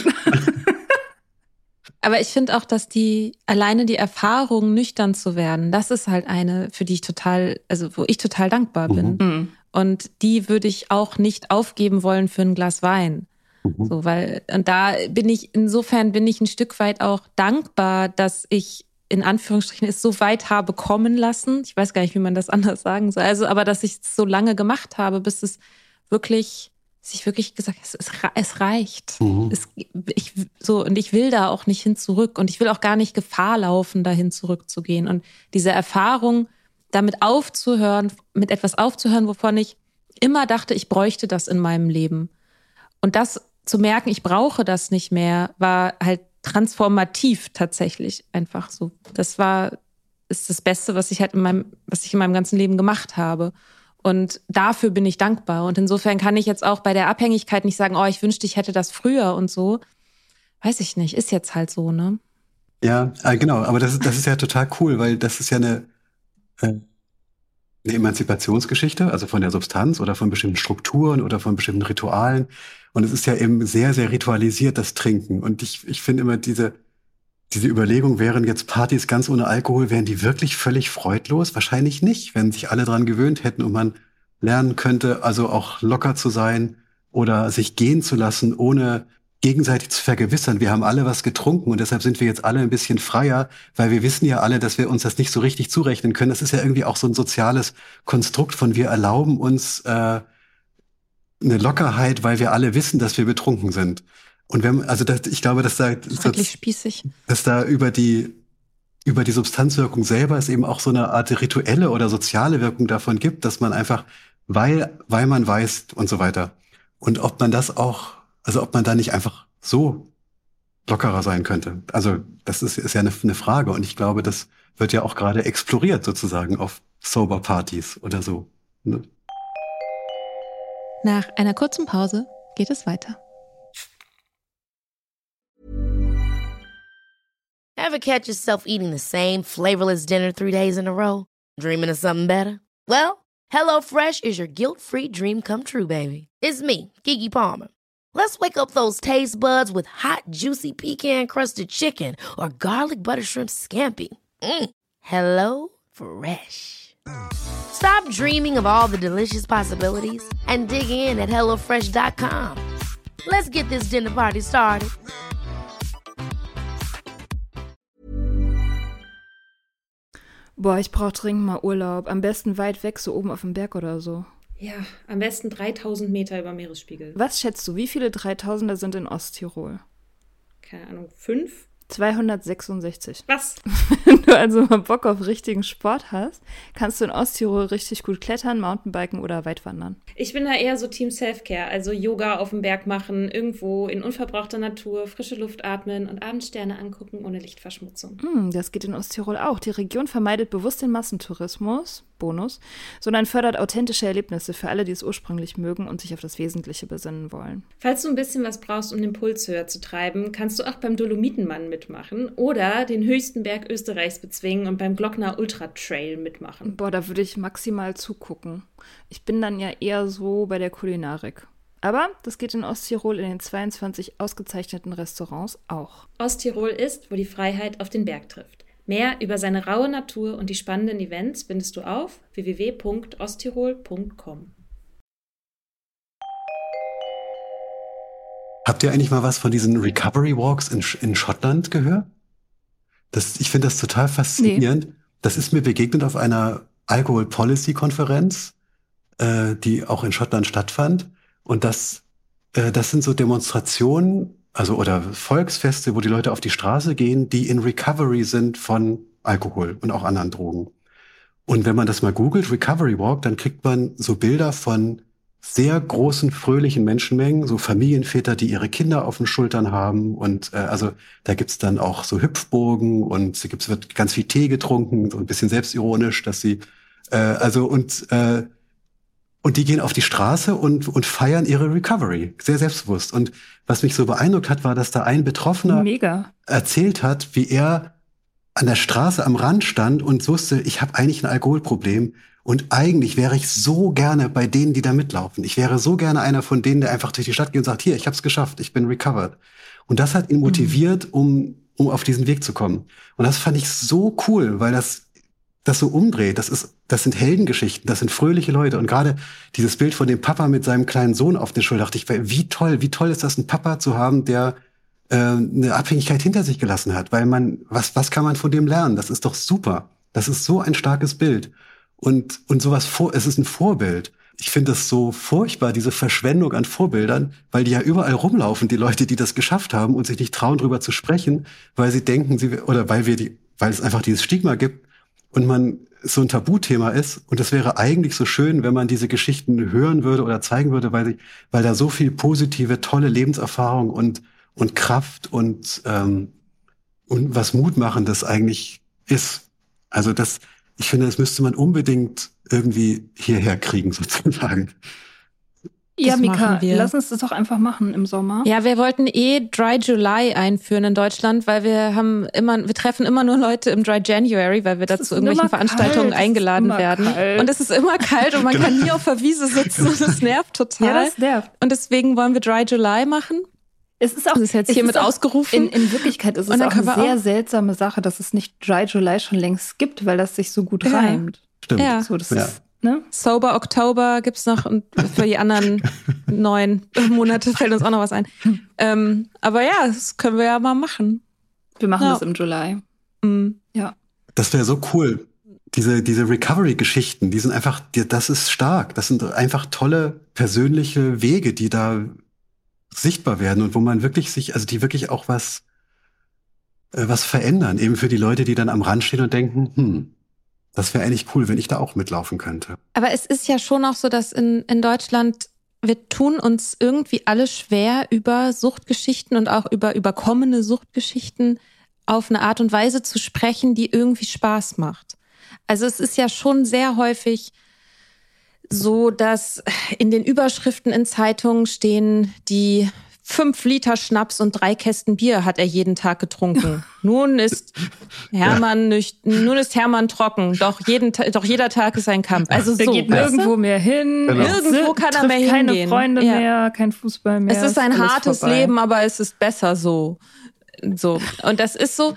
Aber ich finde auch, dass die alleine die Erfahrung, nüchtern zu werden, das ist halt eine, für die ich total, also wo ich total dankbar bin. Mhm. Und die würde ich auch nicht aufgeben wollen für ein Glas Wein. Mhm. So, weil, und da bin ich, insofern bin ich ein Stück weit auch dankbar, dass ich in Anführungsstrichen es so weit habe kommen lassen. Ich weiß gar nicht, wie man das [laughs] anders sagen soll. Also, aber dass ich es so lange gemacht habe, bis es wirklich dass ich wirklich gesagt habe, es, es reicht. Mhm. Es, ich, so, und ich will da auch nicht hin zurück. Und ich will auch gar nicht Gefahr laufen, dahin zurückzugehen. Und diese Erfahrung, damit aufzuhören, mit etwas aufzuhören, wovon ich immer dachte, ich bräuchte das in meinem Leben. Und das zu merken, ich brauche das nicht mehr, war halt transformativ tatsächlich einfach so. Das war, ist das Beste, was ich halt in meinem, was ich in meinem ganzen Leben gemacht habe. Und dafür bin ich dankbar. Und insofern kann ich jetzt auch bei der Abhängigkeit nicht sagen, oh, ich wünschte, ich hätte das früher und so. Weiß ich nicht, ist jetzt halt so, ne?
Ja, äh, genau, aber das ist, das ist ja total cool, weil das ist ja eine, eine Emanzipationsgeschichte, also von der Substanz oder von bestimmten Strukturen oder von bestimmten Ritualen. Und es ist ja eben sehr, sehr ritualisiert, das Trinken. Und ich, ich finde immer diese, diese Überlegung, wären jetzt Partys ganz ohne Alkohol, wären die wirklich völlig freudlos? Wahrscheinlich nicht, wenn sich alle dran gewöhnt hätten und man lernen könnte, also auch locker zu sein oder sich gehen zu lassen, ohne gegenseitig zu vergewissern. Wir haben alle was getrunken und deshalb sind wir jetzt alle ein bisschen freier, weil wir wissen ja alle, dass wir uns das nicht so richtig zurechnen können. Das ist ja irgendwie auch so ein soziales Konstrukt von wir erlauben uns äh, eine Lockerheit, weil wir alle wissen, dass wir betrunken sind. Und wenn, also das, ich glaube, dass da,
das, spießig.
dass da über die über die Substanzwirkung selber es eben auch so eine Art rituelle oder soziale Wirkung davon gibt, dass man einfach, weil, weil man weiß und so weiter. Und ob man das auch, also ob man da nicht einfach so lockerer sein könnte. Also das ist, ist ja eine, eine Frage und ich glaube, das wird ja auch gerade exploriert sozusagen auf Sober-Partys oder so. Ne?
Nach einer kurzen Pause geht es weiter.
Ever catch yourself eating the same flavorless dinner three days in a row? Dreaming of something better? Well, HelloFresh is your guilt-free dream come true, baby. It's me, Kiki Palmer. Let's wake up those taste buds with hot, juicy pecan-crusted chicken or garlic butter shrimp scampi. Mm. Hello Fresh. Stop dreaming of all the delicious possibilities and dig in at HelloFresh.com. Let's get this dinner party started.
Boah, ich brauche dringend mal Urlaub. Am besten weit weg, so oben auf dem Berg oder so.
Ja, am besten 3000 Meter über Meeresspiegel.
Was schätzt du, wie viele 3000er sind in Osttirol?
Keine Ahnung, fünf?
266. [laughs]
Was?
Wenn du also mal Bock auf richtigen Sport hast, kannst du in Osttirol richtig gut klettern, Mountainbiken oder Weitwandern.
Ich bin da eher so Team Selfcare, also Yoga auf dem Berg machen, irgendwo in unverbrauchter Natur, frische Luft atmen und Abendsterne angucken ohne Lichtverschmutzung.
Mm, das geht in Osttirol auch. Die Region vermeidet bewusst den Massentourismus, Bonus, sondern fördert authentische Erlebnisse für alle, die es ursprünglich mögen und sich auf das Wesentliche besinnen wollen.
Falls du ein bisschen was brauchst, um den Puls höher zu treiben, kannst du auch beim Dolomitenmann mitmachen oder den höchsten Berg Österreichs bezwingen und beim Glockner Ultra Trail mitmachen.
Boah, da würde ich maximal zugucken. Ich bin dann ja eher so bei der Kulinarik. Aber das geht in Osttirol in den 22 ausgezeichneten Restaurants auch.
Osttirol ist, wo die Freiheit auf den Berg trifft. Mehr über seine raue Natur und die spannenden Events findest du auf www.osttirol.com.
Habt ihr eigentlich mal was von diesen Recovery Walks in, in Schottland gehört? Das, ich finde das total faszinierend. Nee. Das ist mir begegnet auf einer Alcohol Policy Konferenz, äh, die auch in Schottland stattfand. Und das, äh, das sind so Demonstrationen, also oder Volksfeste, wo die Leute auf die Straße gehen, die in Recovery sind von Alkohol und auch anderen Drogen. Und wenn man das mal googelt, Recovery Walk, dann kriegt man so Bilder von sehr großen, fröhlichen Menschenmengen, so Familienväter, die ihre Kinder auf den Schultern haben. Und äh, also da gibt's dann auch so Hüpfburgen und es gibt's, wird ganz viel Tee getrunken, so ein bisschen selbstironisch, dass sie, äh, also und äh, und die gehen auf die Straße und, und feiern ihre Recovery, sehr selbstbewusst. Und was mich so beeindruckt hat, war, dass da ein Betroffener
Mega.
erzählt hat, wie er an der Straße am Rand stand und wusste, ich habe eigentlich ein Alkoholproblem und eigentlich wäre ich so gerne bei denen, die da mitlaufen. Ich wäre so gerne einer von denen, der einfach durch die Stadt geht und sagt, hier, ich habe es geschafft, ich bin recovered. Und das hat ihn motiviert, um, um auf diesen Weg zu kommen. Und das fand ich so cool, weil das das so umdreht. Das ist, das sind Heldengeschichten, das sind fröhliche Leute. Und gerade dieses Bild von dem Papa mit seinem kleinen Sohn auf der Schulter, dachte ich, wie toll, wie toll ist das, einen Papa zu haben, der äh, eine Abhängigkeit hinter sich gelassen hat. Weil man, was, was kann man von dem lernen? Das ist doch super. Das ist so ein starkes Bild. Und, und sowas vor, es ist ein Vorbild. ich finde das so furchtbar, diese Verschwendung an Vorbildern, weil die ja überall rumlaufen, die Leute, die das geschafft haben und sich nicht trauen, drüber zu sprechen, weil sie denken, sie, oder weil wir die, weil es einfach dieses Stigma gibt und man so ein Tabuthema ist. Und es wäre eigentlich so schön, wenn man diese Geschichten hören würde oder zeigen würde, weil, weil da so viel positive, tolle Lebenserfahrung und, und Kraft und, ähm, und was Mutmachendes eigentlich ist. Also das, ich finde, das müsste man unbedingt irgendwie hierher kriegen, [laughs] sozusagen.
Ja, Mika, lass uns das doch einfach machen im Sommer.
Ja, wir wollten eh Dry July einführen in Deutschland, weil wir haben immer, wir treffen immer nur Leute im Dry January, weil wir da zu irgendwelchen Veranstaltungen kalt. eingeladen werden. Kalt. Und es ist immer kalt und man kann nie auf der Wiese sitzen und [laughs] das nervt total.
Ja, das nervt.
Und deswegen wollen wir Dry July machen.
Es ist auch, das
ist jetzt hiermit ausgerufen.
In, in, Wirklichkeit ist es auch eine sehr seltsame Sache, dass es nicht Dry July schon längst gibt, weil das sich so gut ja. reimt.
Stimmt.
Ja.
So, das ja. ist Ne?
Sober Oktober gibt's noch und für die anderen [laughs] neun Monate fällt uns auch noch was ein. Ähm, aber ja, das können wir ja mal machen.
Wir machen ja. das im Juli.
Mhm.
Ja.
Das wäre so cool. Diese, diese Recovery-Geschichten, die sind einfach, das ist stark. Das sind einfach tolle persönliche Wege, die da sichtbar werden und wo man wirklich sich, also die wirklich auch was, äh, was verändern, eben für die Leute, die dann am Rand stehen und denken, hm, das wäre eigentlich cool, wenn ich da auch mitlaufen könnte.
Aber es ist ja schon auch so, dass in, in Deutschland wir tun uns irgendwie alle schwer, über Suchtgeschichten und auch über überkommene Suchtgeschichten auf eine Art und Weise zu sprechen, die irgendwie Spaß macht. Also es ist ja schon sehr häufig so, dass in den Überschriften in Zeitungen stehen, die fünf Liter Schnaps und drei Kästen Bier hat er jeden Tag getrunken. Nun ist Hermann ja. nicht, nun ist Hermann trocken. Doch jeden, doch jeder Tag ist ein Kampf. Also
der
so,
geht nirgendwo mehr hin.
Genau. Nirgendwo kann er mehr hingehen.
Keine Freunde ja. mehr, kein Fußball mehr.
Es ist ein hartes vorbei. Leben, aber es ist besser so. So. Und das ist so,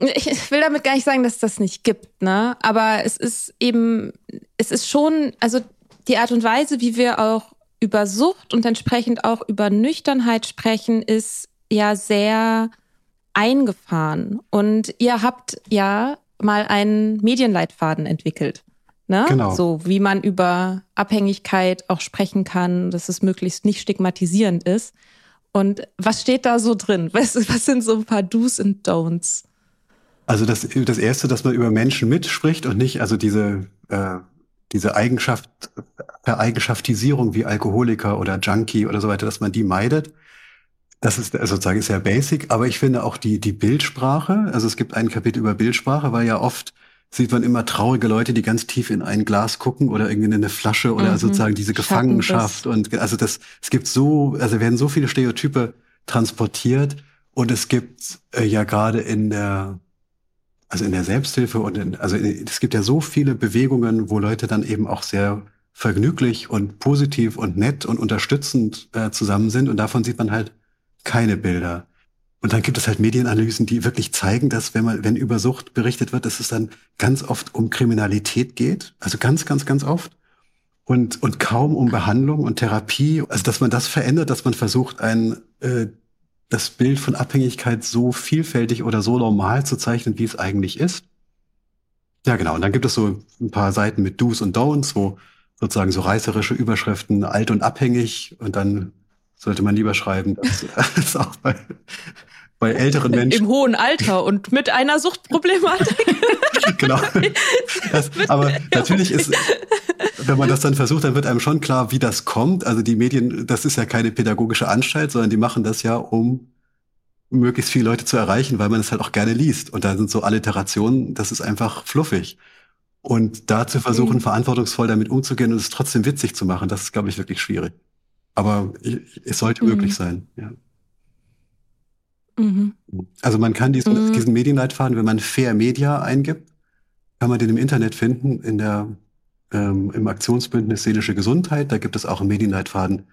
ich will damit gar nicht sagen, dass das nicht gibt, ne? Aber es ist eben, es ist schon, also die Art und Weise, wie wir auch über Sucht und entsprechend auch über Nüchternheit sprechen, ist ja sehr eingefahren. Und ihr habt ja mal einen Medienleitfaden entwickelt. Ne?
Genau.
So wie man über Abhängigkeit auch sprechen kann, dass es möglichst nicht stigmatisierend ist. Und was steht da so drin? Was, was sind so ein paar Do's und Don'ts?
Also das, das Erste, dass man über Menschen mitspricht und nicht, also diese äh, diese Eigenschaft, Vereigenschaftisierung wie Alkoholiker oder Junkie oder so weiter, dass man die meidet. Das ist also sozusagen sehr basic, aber ich finde auch die, die Bildsprache, also es gibt ein Kapitel über Bildsprache, weil ja oft sieht man immer traurige Leute, die ganz tief in ein Glas gucken oder irgendwie in eine Flasche oder mhm. sozusagen diese Gefangenschaft und also das, es gibt so, also werden so viele Stereotype transportiert und es gibt äh, ja gerade in der also in der Selbsthilfe und in, also es gibt ja so viele Bewegungen, wo Leute dann eben auch sehr vergnüglich und positiv und nett und unterstützend äh, zusammen sind und davon sieht man halt keine Bilder. Und dann gibt es halt Medienanalysen, die wirklich zeigen, dass wenn man, wenn über Sucht berichtet wird, dass es dann ganz oft um Kriminalität geht. Also ganz, ganz, ganz oft. Und, und kaum um Behandlung und Therapie. Also, dass man das verändert, dass man versucht, ein, äh, das Bild von Abhängigkeit so vielfältig oder so normal zu zeichnen, wie es eigentlich ist. Ja, genau. Und dann gibt es so ein paar Seiten mit Do's und Don'ts, wo sozusagen so reißerische Überschriften alt und abhängig und dann sollte man lieber schreiben, dass [laughs] es auch bei, bei älteren Menschen.
Im hohen Alter und mit einer Suchtproblematik. [laughs]
genau. [laughs] Das, aber natürlich ist, wenn man das dann versucht, dann wird einem schon klar, wie das kommt. Also die Medien, das ist ja keine pädagogische Anstalt, sondern die machen das ja, um möglichst viele Leute zu erreichen, weil man es halt auch gerne liest. Und da sind so Alliterationen, das ist einfach fluffig. Und da zu versuchen, mhm. verantwortungsvoll damit umzugehen und es trotzdem witzig zu machen, das ist, glaube ich, wirklich schwierig. Aber es sollte mhm. möglich sein, ja.
Mhm.
Also man kann diesen, mhm. diesen Medienleitfaden, wenn man Fair Media eingibt, kann man den im Internet finden, in der, ähm, im Aktionsbündnis Seelische Gesundheit. Da gibt es auch einen Medienleitfaden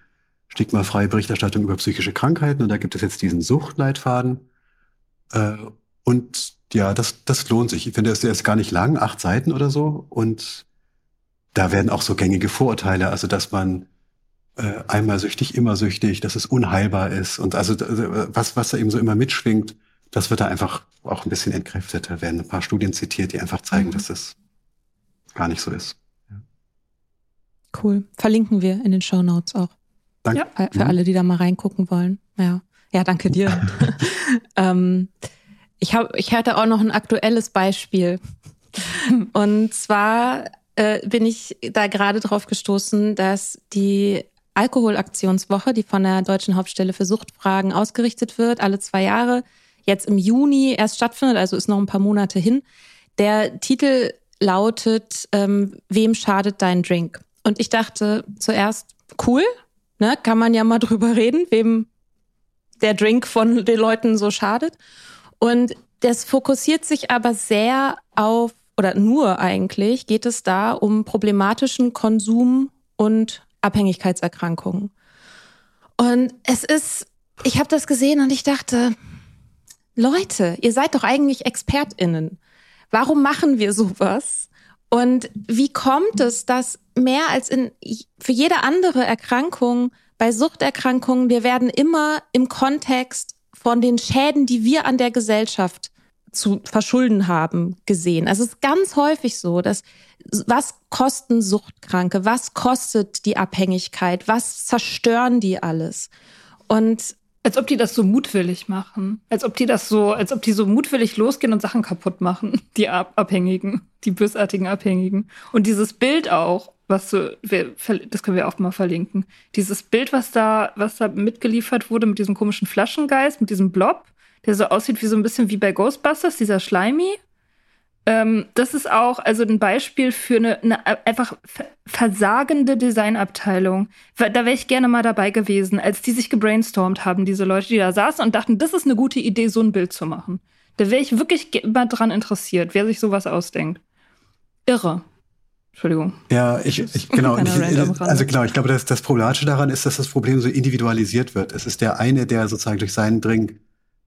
stigmafreie Berichterstattung über psychische Krankheiten und da gibt es jetzt diesen Suchtleitfaden. Äh, und ja, das, das lohnt sich. Ich finde, der ist gar nicht lang, acht Seiten oder so. Und da werden auch so gängige Vorurteile, also dass man äh, einmal süchtig, immer süchtig, dass es unheilbar ist. Und also was, was da eben so immer mitschwingt, das wird da einfach auch ein bisschen entkräftet. Da werden ein paar Studien zitiert, die einfach zeigen, mhm. dass es gar nicht so ist.
Cool. Verlinken wir in den Show Notes auch.
Danke.
Für, für alle, die da mal reingucken wollen. Ja, ja danke dir. [laughs] ähm, ich, hab, ich hatte auch noch ein aktuelles Beispiel. Und zwar äh, bin ich da gerade drauf gestoßen, dass die Alkoholaktionswoche, die von der Deutschen Hauptstelle für Suchtfragen ausgerichtet wird, alle zwei Jahre, jetzt im Juni erst stattfindet, also ist noch ein paar Monate hin. Der Titel lautet, ähm, wem schadet dein Drink? Und ich dachte zuerst, cool, ne, kann man ja mal drüber reden, wem der Drink von den Leuten so schadet. Und das fokussiert sich aber sehr auf, oder nur eigentlich, geht es da um problematischen Konsum und Abhängigkeitserkrankungen. Und es ist, ich habe das gesehen und ich dachte, Leute, ihr seid doch eigentlich Expertinnen. Warum machen wir sowas? Und wie kommt es, dass mehr als in für jede andere Erkrankung bei Suchterkrankungen, wir werden immer im Kontext von den Schäden, die wir an der Gesellschaft zu verschulden haben, gesehen. Also es ist ganz häufig so, dass was kosten Suchtkranke, was kostet die Abhängigkeit, was zerstören die alles? Und
als ob die das so mutwillig machen. Als ob die das so, als ob die so mutwillig losgehen und Sachen kaputt machen. [laughs] Die Abhängigen, die bösartigen Abhängigen. Und dieses Bild auch, was so, wir, das können wir auch mal verlinken. Dieses Bild, was da, was da mitgeliefert wurde mit diesem komischen Flaschengeist, mit diesem Blob, der so aussieht wie so ein bisschen wie bei Ghostbusters, dieser Schleimi. Ähm, das ist auch also ein Beispiel für eine, eine einfach versagende Designabteilung. Da wäre ich gerne mal dabei gewesen, als die sich gebrainstormt haben, diese Leute, die da saßen und dachten, das ist eine gute Idee, so ein Bild zu machen. Da wäre ich wirklich mal dran interessiert, wer sich sowas ausdenkt. Irre. Entschuldigung.
Ja, ich, ich genau. Ich, also genau, ich glaube, dass das Problematische daran ist, dass das Problem so individualisiert wird. Es ist der eine, der sozusagen durch seinen Drink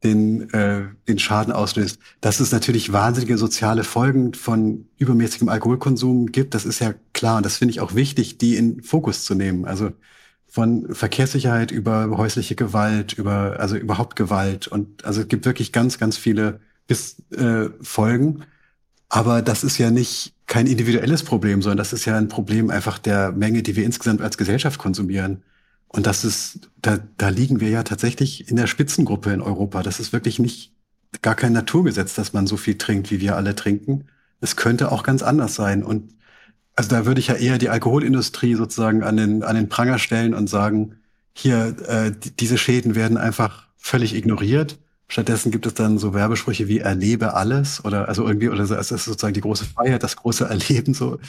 den, äh, den Schaden auslöst. Dass es natürlich wahnsinnige soziale Folgen von übermäßigem Alkoholkonsum gibt, das ist ja klar. Und das finde ich auch wichtig, die in Fokus zu nehmen. Also von Verkehrssicherheit über häusliche Gewalt, über also überhaupt Gewalt. Und also es gibt wirklich ganz, ganz viele bis, äh, Folgen. Aber das ist ja nicht kein individuelles Problem, sondern das ist ja ein Problem einfach der Menge, die wir insgesamt als Gesellschaft konsumieren. Und das ist, da, da liegen wir ja tatsächlich in der Spitzengruppe in Europa. Das ist wirklich nicht gar kein Naturgesetz, dass man so viel trinkt, wie wir alle trinken. Es könnte auch ganz anders sein. Und also da würde ich ja eher die Alkoholindustrie sozusagen an den, an den Pranger stellen und sagen, hier, äh, diese Schäden werden einfach völlig ignoriert. Stattdessen gibt es dann so Werbesprüche wie erlebe alles oder also irgendwie, oder es ist sozusagen die große Freiheit, das große Erleben so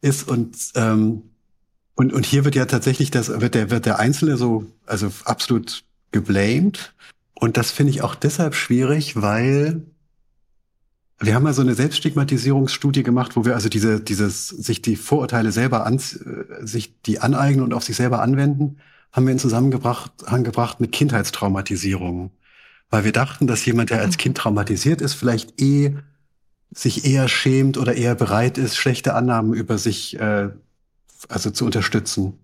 ist. Und ähm, und, und hier wird ja tatsächlich das, wird der, wird der Einzelne so, also absolut geblamed. Und das finde ich auch deshalb schwierig, weil wir haben ja so eine Selbststigmatisierungsstudie gemacht, wo wir also diese, dieses, sich die Vorurteile selber an, sich die aneignen und auf sich selber anwenden, haben wir in Zusammengebracht, angebracht mit Kindheitstraumatisierung. Weil wir dachten, dass jemand, der als Kind traumatisiert ist, vielleicht eh sich eher schämt oder eher bereit ist, schlechte Annahmen über sich äh, also zu unterstützen.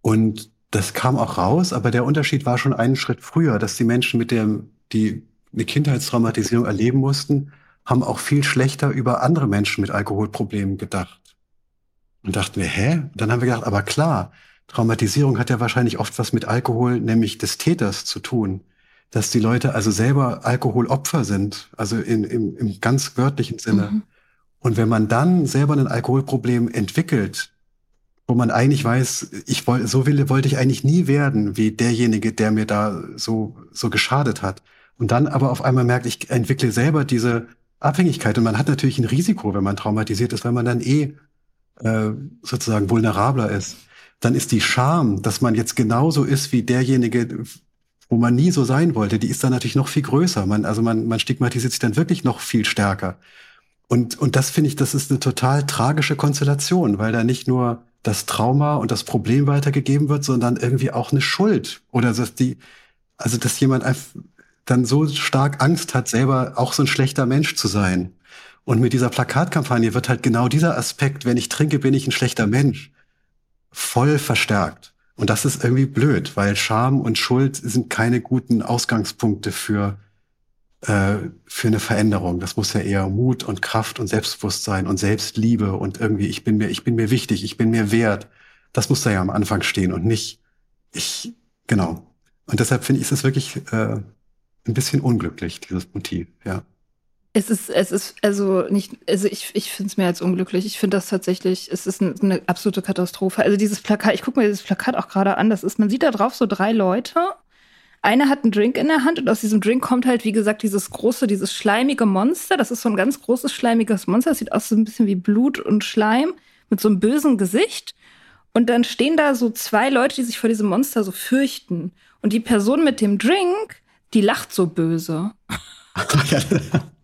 Und das kam auch raus, aber der Unterschied war schon einen Schritt früher, dass die Menschen mit dem, die eine Kindheitstraumatisierung erleben mussten, haben auch viel schlechter über andere Menschen mit Alkoholproblemen gedacht. Und dachten wir, hä? Dann haben wir gedacht, aber klar, Traumatisierung hat ja wahrscheinlich oft was mit Alkohol, nämlich des Täters zu tun. Dass die Leute also selber Alkoholopfer sind, also in, im, im ganz wörtlichen Sinne. Mhm. Und wenn man dann selber ein Alkoholproblem entwickelt, wo man eigentlich weiß, ich wollte, so will, wollte ich eigentlich nie werden, wie derjenige, der mir da so, so geschadet hat. Und dann aber auf einmal merkt, ich entwickle selber diese Abhängigkeit. Und man hat natürlich ein Risiko, wenn man traumatisiert ist, weil man dann eh äh, sozusagen vulnerabler ist. Dann ist die Scham, dass man jetzt genauso ist wie derjenige, wo man nie so sein wollte, die ist dann natürlich noch viel größer. Man, also man, man stigmatisiert sich dann wirklich noch viel stärker. Und, und das finde ich, das ist eine total tragische Konstellation, weil da nicht nur das Trauma und das Problem weitergegeben wird, sondern irgendwie auch eine Schuld oder dass die, also dass jemand dann so stark Angst hat, selber auch so ein schlechter Mensch zu sein. Und mit dieser Plakatkampagne wird halt genau dieser Aspekt, wenn ich trinke, bin ich ein schlechter Mensch, voll verstärkt. Und das ist irgendwie blöd, weil Scham und Schuld sind keine guten Ausgangspunkte für äh, für eine Veränderung. Das muss ja eher Mut und Kraft und Selbstbewusstsein und Selbstliebe und irgendwie ich bin mir ich bin mir wichtig, ich bin mir wert. Das muss da ja am Anfang stehen und nicht ich, genau. Und deshalb finde ich es wirklich äh, ein bisschen unglücklich, dieses Motiv, ja.
Es ist, es ist, also nicht, also ich, ich finde es mehr als unglücklich. Ich finde das tatsächlich, es ist eine, eine, absolute Katastrophe. Also dieses Plakat, ich gucke mir dieses Plakat auch gerade an, das ist, man sieht da drauf so drei Leute. Einer hat einen Drink in der Hand und aus diesem Drink kommt halt, wie gesagt, dieses große, dieses schleimige Monster. Das ist so ein ganz großes, schleimiges Monster. Das sieht aus so ein bisschen wie Blut und Schleim mit so einem bösen Gesicht. Und dann stehen da so zwei Leute, die sich vor diesem Monster so fürchten. Und die Person mit dem Drink, die lacht so böse. [laughs]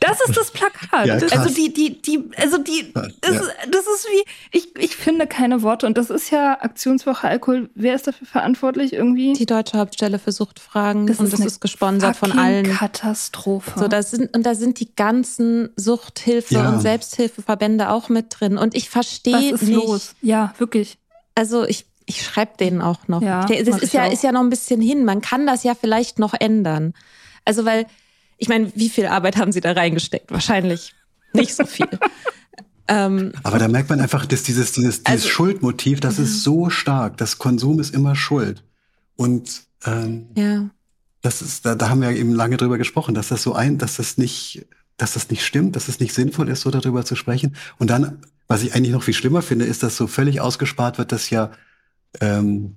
Das ist das Plakat. Ja, also die, die, die, also die, das, ja. ist, das ist wie, ich, ich finde keine Worte. Und das ist ja Aktionswoche Alkohol. Wer ist dafür verantwortlich irgendwie?
Die Deutsche Hauptstelle für Suchtfragen. Das und ist das ist gesponsert von allen.
Katastrophe.
So, das sind, und da sind die ganzen Suchthilfe- ja. und Selbsthilfeverbände auch mit drin. Und ich verstehe nicht. Was ist los?
Ja, wirklich.
Also ich, ich schreibe denen auch noch. Ja, das ist ja, ist ja noch ein bisschen hin. Man kann das ja vielleicht noch ändern. Also, weil ich meine, wie viel Arbeit haben Sie da reingesteckt? Wahrscheinlich nicht so viel.
ähm, Aber da merkt man einfach, dass dieses, dieses, dieses also, Schuldmotiv, das ja. ist so stark. Das Konsum ist immer Schuld. Und ähm, ja. das ist, da, da haben wir eben lange drüber gesprochen, dass das so ein, dass das nicht, dass das nicht stimmt, dass es nicht sinnvoll ist, so darüber zu sprechen. Und dann, was ich eigentlich noch viel schlimmer finde, ist, dass so völlig ausgespart wird, dass ja ähm,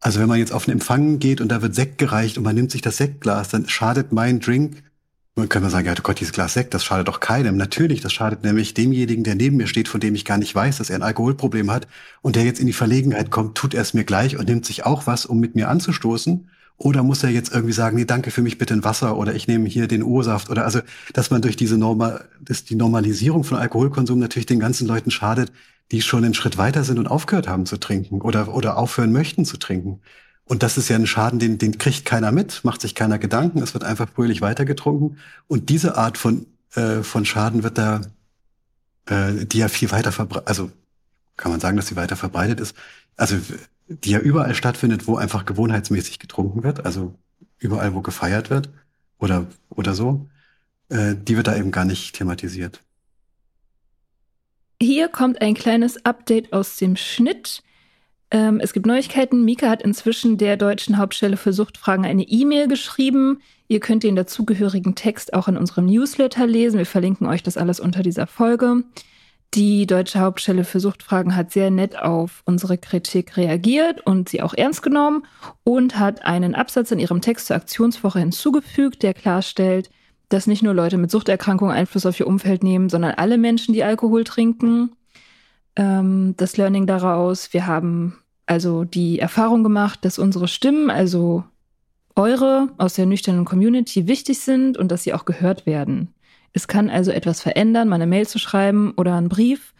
also wenn man jetzt auf einen Empfang geht und da wird Sekt gereicht und man nimmt sich das Sektglas, dann schadet mein Drink. Man kann man sagen, ja oh Gott, dieses Glas Sekt, das schadet doch keinem. Natürlich, das schadet nämlich demjenigen, der neben mir steht, von dem ich gar nicht weiß, dass er ein Alkoholproblem hat und der jetzt in die Verlegenheit kommt, tut er es mir gleich und nimmt sich auch was, um mit mir anzustoßen. Oder muss er jetzt irgendwie sagen, nee, danke für mich bitte ein Wasser oder ich nehme hier den O-Saft oder also, dass man durch diese Normal, dass die Normalisierung von Alkoholkonsum natürlich den ganzen Leuten schadet, die schon einen Schritt weiter sind und aufgehört haben zu trinken oder, oder aufhören möchten zu trinken. Und das ist ja ein Schaden, den, den kriegt keiner mit, macht sich keiner Gedanken, es wird einfach fröhlich weitergetrunken. Und diese Art von, äh, von Schaden wird da, äh, die ja viel weiter verbreitet, also kann man sagen, dass sie weiter verbreitet ist, also die ja überall stattfindet, wo einfach gewohnheitsmäßig getrunken wird, also überall, wo gefeiert wird oder, oder so, äh, die wird da eben gar nicht thematisiert.
Hier kommt ein kleines Update aus dem Schnitt. Ähm, es gibt Neuigkeiten. Mika hat inzwischen der deutschen Hauptstelle für Suchtfragen eine E-Mail geschrieben. Ihr könnt den dazugehörigen Text auch in unserem Newsletter lesen. Wir verlinken euch das alles unter dieser Folge. Die deutsche Hauptstelle für Suchtfragen hat sehr nett auf unsere Kritik reagiert und sie auch ernst genommen und hat einen Absatz in ihrem Text zur Aktionswoche hinzugefügt, der klarstellt, dass nicht nur Leute mit Suchterkrankungen Einfluss auf ihr Umfeld nehmen, sondern alle Menschen, die Alkohol trinken. Ähm, das Learning daraus, wir haben also die Erfahrung gemacht, dass unsere Stimmen, also eure aus der nüchternen Community wichtig sind und dass sie auch gehört werden. Es kann also etwas verändern, mal eine Mail zu schreiben oder einen Brief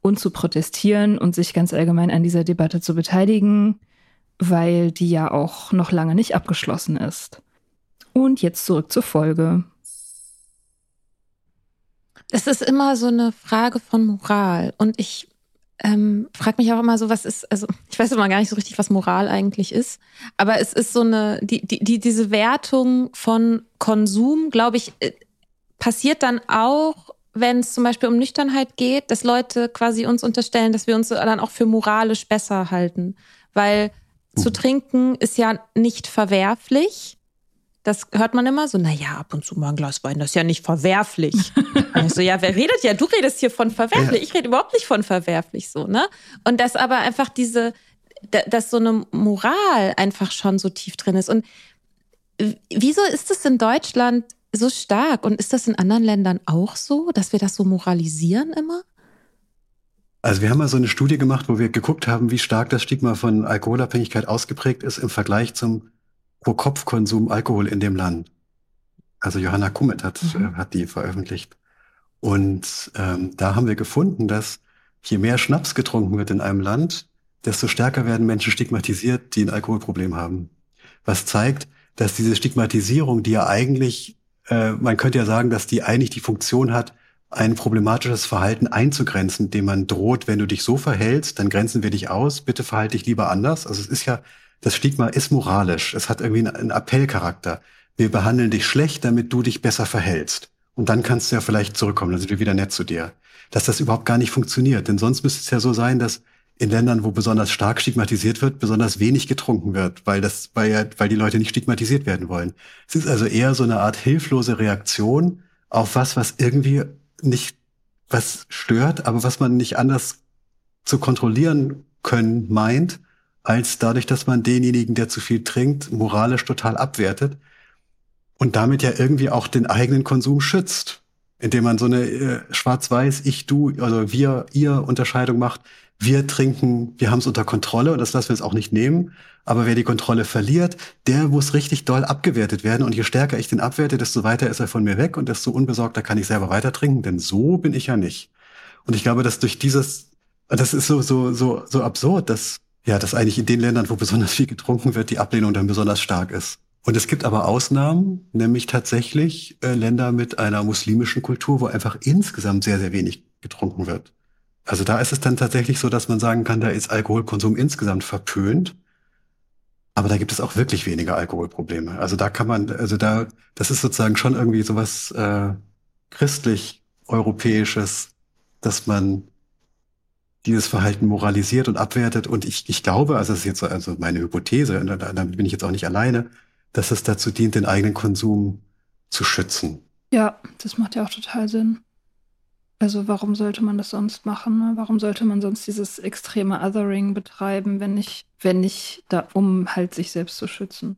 und zu protestieren und sich ganz allgemein an dieser Debatte zu beteiligen, weil die ja auch noch lange nicht abgeschlossen ist. Und jetzt zurück zur Folge.
Es ist immer so eine Frage von Moral. Und ich ähm, frage mich auch immer so, was ist, also ich weiß immer gar nicht so richtig, was Moral eigentlich ist. Aber es ist so eine, die, die, die diese Wertung von Konsum, glaube ich, äh, passiert dann auch, wenn es zum Beispiel um Nüchternheit geht, dass Leute quasi uns unterstellen, dass wir uns dann auch für moralisch besser halten. Weil zu trinken ist ja nicht verwerflich. Das hört man immer so, naja, ab und zu mal ein Glas Wein, das ist ja nicht verwerflich. [laughs] also ja, wer redet ja? Du redest hier von verwerflich. Ich rede überhaupt nicht von verwerflich so, ne? Und dass aber einfach diese, dass so eine Moral einfach schon so tief drin ist. Und wieso ist es in Deutschland so stark? Und ist das in anderen Ländern auch so, dass wir das so moralisieren immer?
Also wir haben mal so eine Studie gemacht, wo wir geguckt haben, wie stark das Stigma von Alkoholabhängigkeit ausgeprägt ist im Vergleich zum Pro-Kopf-Konsum Alkohol in dem Land. Also Johanna Kummet hat, mhm. äh, hat die veröffentlicht. Und ähm, da haben wir gefunden, dass je mehr Schnaps getrunken wird in einem Land, desto stärker werden Menschen stigmatisiert, die ein Alkoholproblem haben. Was zeigt, dass diese Stigmatisierung, die ja eigentlich, äh, man könnte ja sagen, dass die eigentlich die Funktion hat, ein problematisches Verhalten einzugrenzen, dem man droht, wenn du dich so verhältst, dann grenzen wir dich aus, bitte verhalte dich lieber anders. Also es ist ja das Stigma ist moralisch. Es hat irgendwie einen Appellcharakter. Wir behandeln dich schlecht, damit du dich besser verhältst. Und dann kannst du ja vielleicht zurückkommen, dann sind wir wieder nett zu dir. Dass das überhaupt gar nicht funktioniert. Denn sonst müsste es ja so sein, dass in Ländern, wo besonders stark stigmatisiert wird, besonders wenig getrunken wird, weil das, weil weil die Leute nicht stigmatisiert werden wollen. Es ist also eher so eine Art hilflose Reaktion auf was, was irgendwie nicht was stört, aber was man nicht anders zu kontrollieren können meint, als dadurch, dass man denjenigen, der zu viel trinkt, moralisch total abwertet und damit ja irgendwie auch den eigenen Konsum schützt, indem man so eine äh, schwarz-weiß, ich, du, also wir, ihr Unterscheidung macht. Wir trinken, wir haben es unter Kontrolle und das lassen wir jetzt auch nicht nehmen. Aber wer die Kontrolle verliert, der muss richtig doll abgewertet werden. Und je stärker ich den abwerte, desto weiter ist er von mir weg und desto unbesorgter kann ich selber weiter trinken, denn so bin ich ja nicht. Und ich glaube, dass durch dieses, das ist so, so, so, so absurd, dass, ja, dass eigentlich in den Ländern, wo besonders viel getrunken wird, die Ablehnung dann besonders stark ist. Und es gibt aber Ausnahmen, nämlich tatsächlich äh, Länder mit einer muslimischen Kultur, wo einfach insgesamt sehr, sehr wenig getrunken wird. Also da ist es dann tatsächlich so, dass man sagen kann, da ist Alkoholkonsum insgesamt verpönt. Aber da gibt es auch wirklich weniger Alkoholprobleme. Also da kann man, also da, das ist sozusagen schon irgendwie sowas äh, christlich-europäisches, dass man dieses Verhalten moralisiert und abwertet. Und ich, ich glaube, also das ist jetzt also meine Hypothese, und da, da bin ich jetzt auch nicht alleine, dass es dazu dient, den eigenen Konsum zu schützen.
Ja, das macht ja auch total Sinn. Also warum sollte man das sonst machen? Ne? Warum sollte man sonst dieses extreme Othering betreiben, wenn nicht, wenn nicht da, um halt sich selbst zu schützen?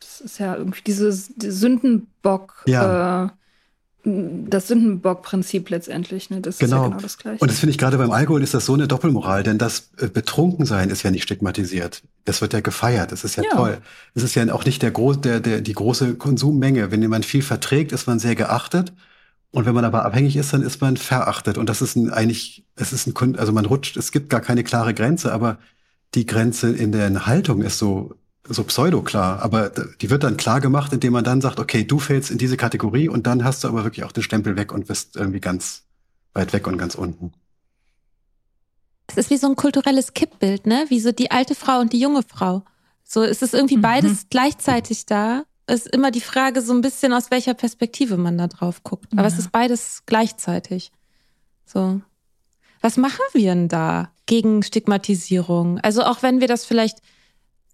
Das ist ja irgendwie dieses die Sündenbock, ja. äh, das Sündenbock-Prinzip letztendlich, ne? Das
genau. ist ja genau. genau das Gleiche. Und das finde ich gerade beim Alkohol ist das so eine Doppelmoral, denn das äh, Betrunkensein ist ja nicht stigmatisiert. Das wird ja gefeiert. Das ist ja, ja. toll. Es ist ja auch nicht der, groß, der, der, die große Konsummenge. Wenn jemand viel verträgt, ist man sehr geachtet. Und wenn man aber abhängig ist, dann ist man verachtet. Und das ist ein, eigentlich, es ist ein, also man rutscht, es gibt gar keine klare Grenze, aber die Grenze in der Haltung ist so so pseudo-klar, aber die wird dann klar gemacht, indem man dann sagt, okay, du fällst in diese Kategorie und dann hast du aber wirklich auch den Stempel weg und bist irgendwie ganz weit weg und ganz unten.
Es ist wie so ein kulturelles Kippbild, ne? Wie so die alte Frau und die junge Frau. So es ist irgendwie mhm. beides gleichzeitig da. Es ist immer die Frage so ein bisschen, aus welcher Perspektive man da drauf guckt. Aber ja. es ist beides gleichzeitig. So. Was machen wir denn da gegen Stigmatisierung? Also auch wenn wir das vielleicht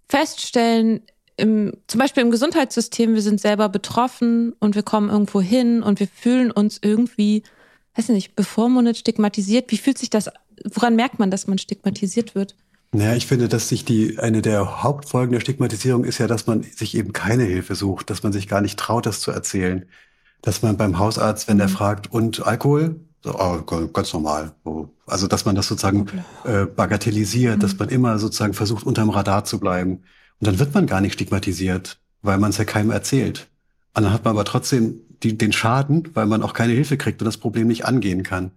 feststellen, im, zum Beispiel im Gesundheitssystem, wir sind selber betroffen und wir kommen irgendwo hin und wir fühlen uns irgendwie, weiß nicht, bevormundet, stigmatisiert. Wie fühlt sich das, woran merkt man, dass man stigmatisiert wird?
Naja, ich finde, dass sich die, eine der Hauptfolgen der Stigmatisierung ist ja, dass man sich eben keine Hilfe sucht, dass man sich gar nicht traut, das zu erzählen. Dass man beim Hausarzt, wenn der mhm. fragt, und Alkohol? Oh, ganz normal. Also, dass man das sozusagen äh, bagatellisiert, mhm. dass man immer sozusagen versucht, unterm Radar zu bleiben. Und dann wird man gar nicht stigmatisiert, weil man es ja keinem erzählt. Und dann hat man aber trotzdem die, den Schaden, weil man auch keine Hilfe kriegt und das Problem nicht angehen kann.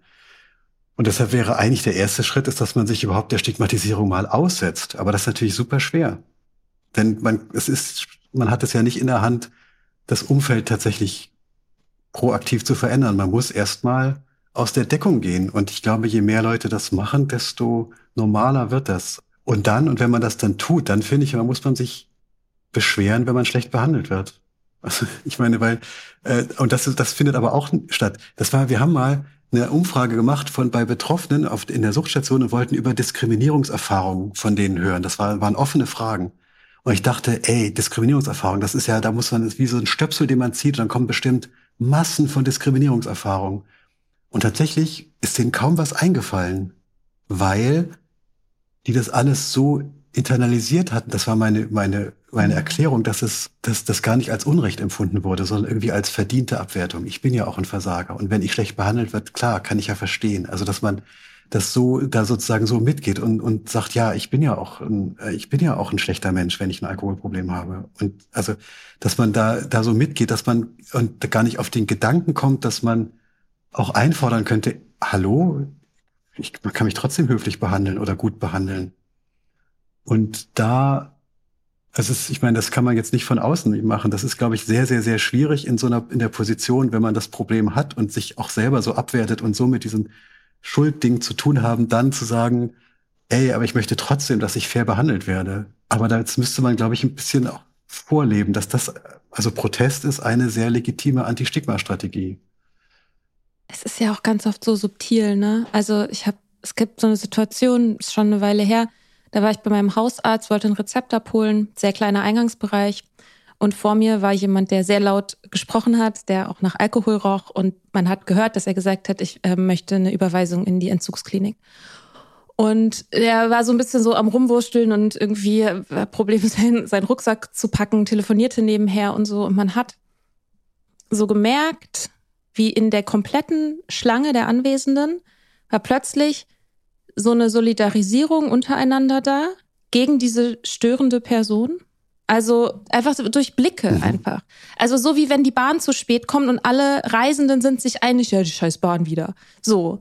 Und deshalb wäre eigentlich der erste Schritt, ist, dass man sich überhaupt der Stigmatisierung mal aussetzt. Aber das ist natürlich super schwer. Denn man, es ist, man hat es ja nicht in der Hand, das Umfeld tatsächlich proaktiv zu verändern. Man muss erstmal aus der Deckung gehen. Und ich glaube, je mehr Leute das machen, desto normaler wird das. Und dann, und wenn man das dann tut, dann finde ich, man muss man sich beschweren, wenn man schlecht behandelt wird. [laughs] Also, ich meine, weil, äh, und das, das findet aber auch statt. Das war, wir haben mal eine Umfrage gemacht von bei Betroffenen auf, in der Suchtstation und wollten über Diskriminierungserfahrungen von denen hören. Das war, waren offene Fragen. Und ich dachte, ey, Diskriminierungserfahrung, das ist ja, da muss man, das ist wie so ein Stöpsel, den man zieht, und dann kommen bestimmt Massen von Diskriminierungserfahrungen. Und tatsächlich ist denen kaum was eingefallen, weil die das alles so internalisiert hatten. Das war meine, meine, meine Erklärung, dass es, dass das gar nicht als Unrecht empfunden wurde, sondern irgendwie als verdiente Abwertung. Ich bin ja auch ein Versager. Und wenn ich schlecht behandelt wird, klar, kann ich ja verstehen. Also, dass man das so, da sozusagen so mitgeht und, und sagt, ja, ich bin ja auch, ein, ich bin ja auch ein schlechter Mensch, wenn ich ein Alkoholproblem habe. Und also, dass man da, da so mitgeht, dass man und gar nicht auf den Gedanken kommt, dass man auch einfordern könnte, hallo, ich, man kann mich trotzdem höflich behandeln oder gut behandeln. Und da, also ist, ich meine, das kann man jetzt nicht von außen machen. Das ist, glaube ich, sehr, sehr, sehr schwierig in so einer, in der Position, wenn man das Problem hat und sich auch selber so abwertet und so mit diesem Schuldding zu tun haben, dann zu sagen, ey, aber ich möchte trotzdem, dass ich fair behandelt werde. Aber da müsste man, glaube ich, ein bisschen auch vorleben, dass das, also Protest ist eine sehr legitime Anti-Stigma-Strategie.
Es ist ja auch ganz oft so subtil, ne? Also ich habe es gibt so eine Situation, ist schon eine Weile her, da war ich bei meinem Hausarzt, wollte ein Rezept abholen, sehr kleiner Eingangsbereich. Und vor mir war jemand, der sehr laut gesprochen hat, der auch nach Alkohol roch. Und man hat gehört, dass er gesagt hat, ich äh, möchte eine Überweisung in die Entzugsklinik. Und er war so ein bisschen so am Rumwursteln und irgendwie war Problem, [laughs] sein, seinen Rucksack zu packen, telefonierte nebenher und so. Und man hat so gemerkt, wie in der kompletten Schlange der Anwesenden war plötzlich so eine Solidarisierung untereinander da gegen diese störende Person. Also einfach durch Blicke mhm. einfach. Also so wie wenn die Bahn zu spät kommt und alle Reisenden sind sich einig, ja, die scheiß Bahn wieder. So.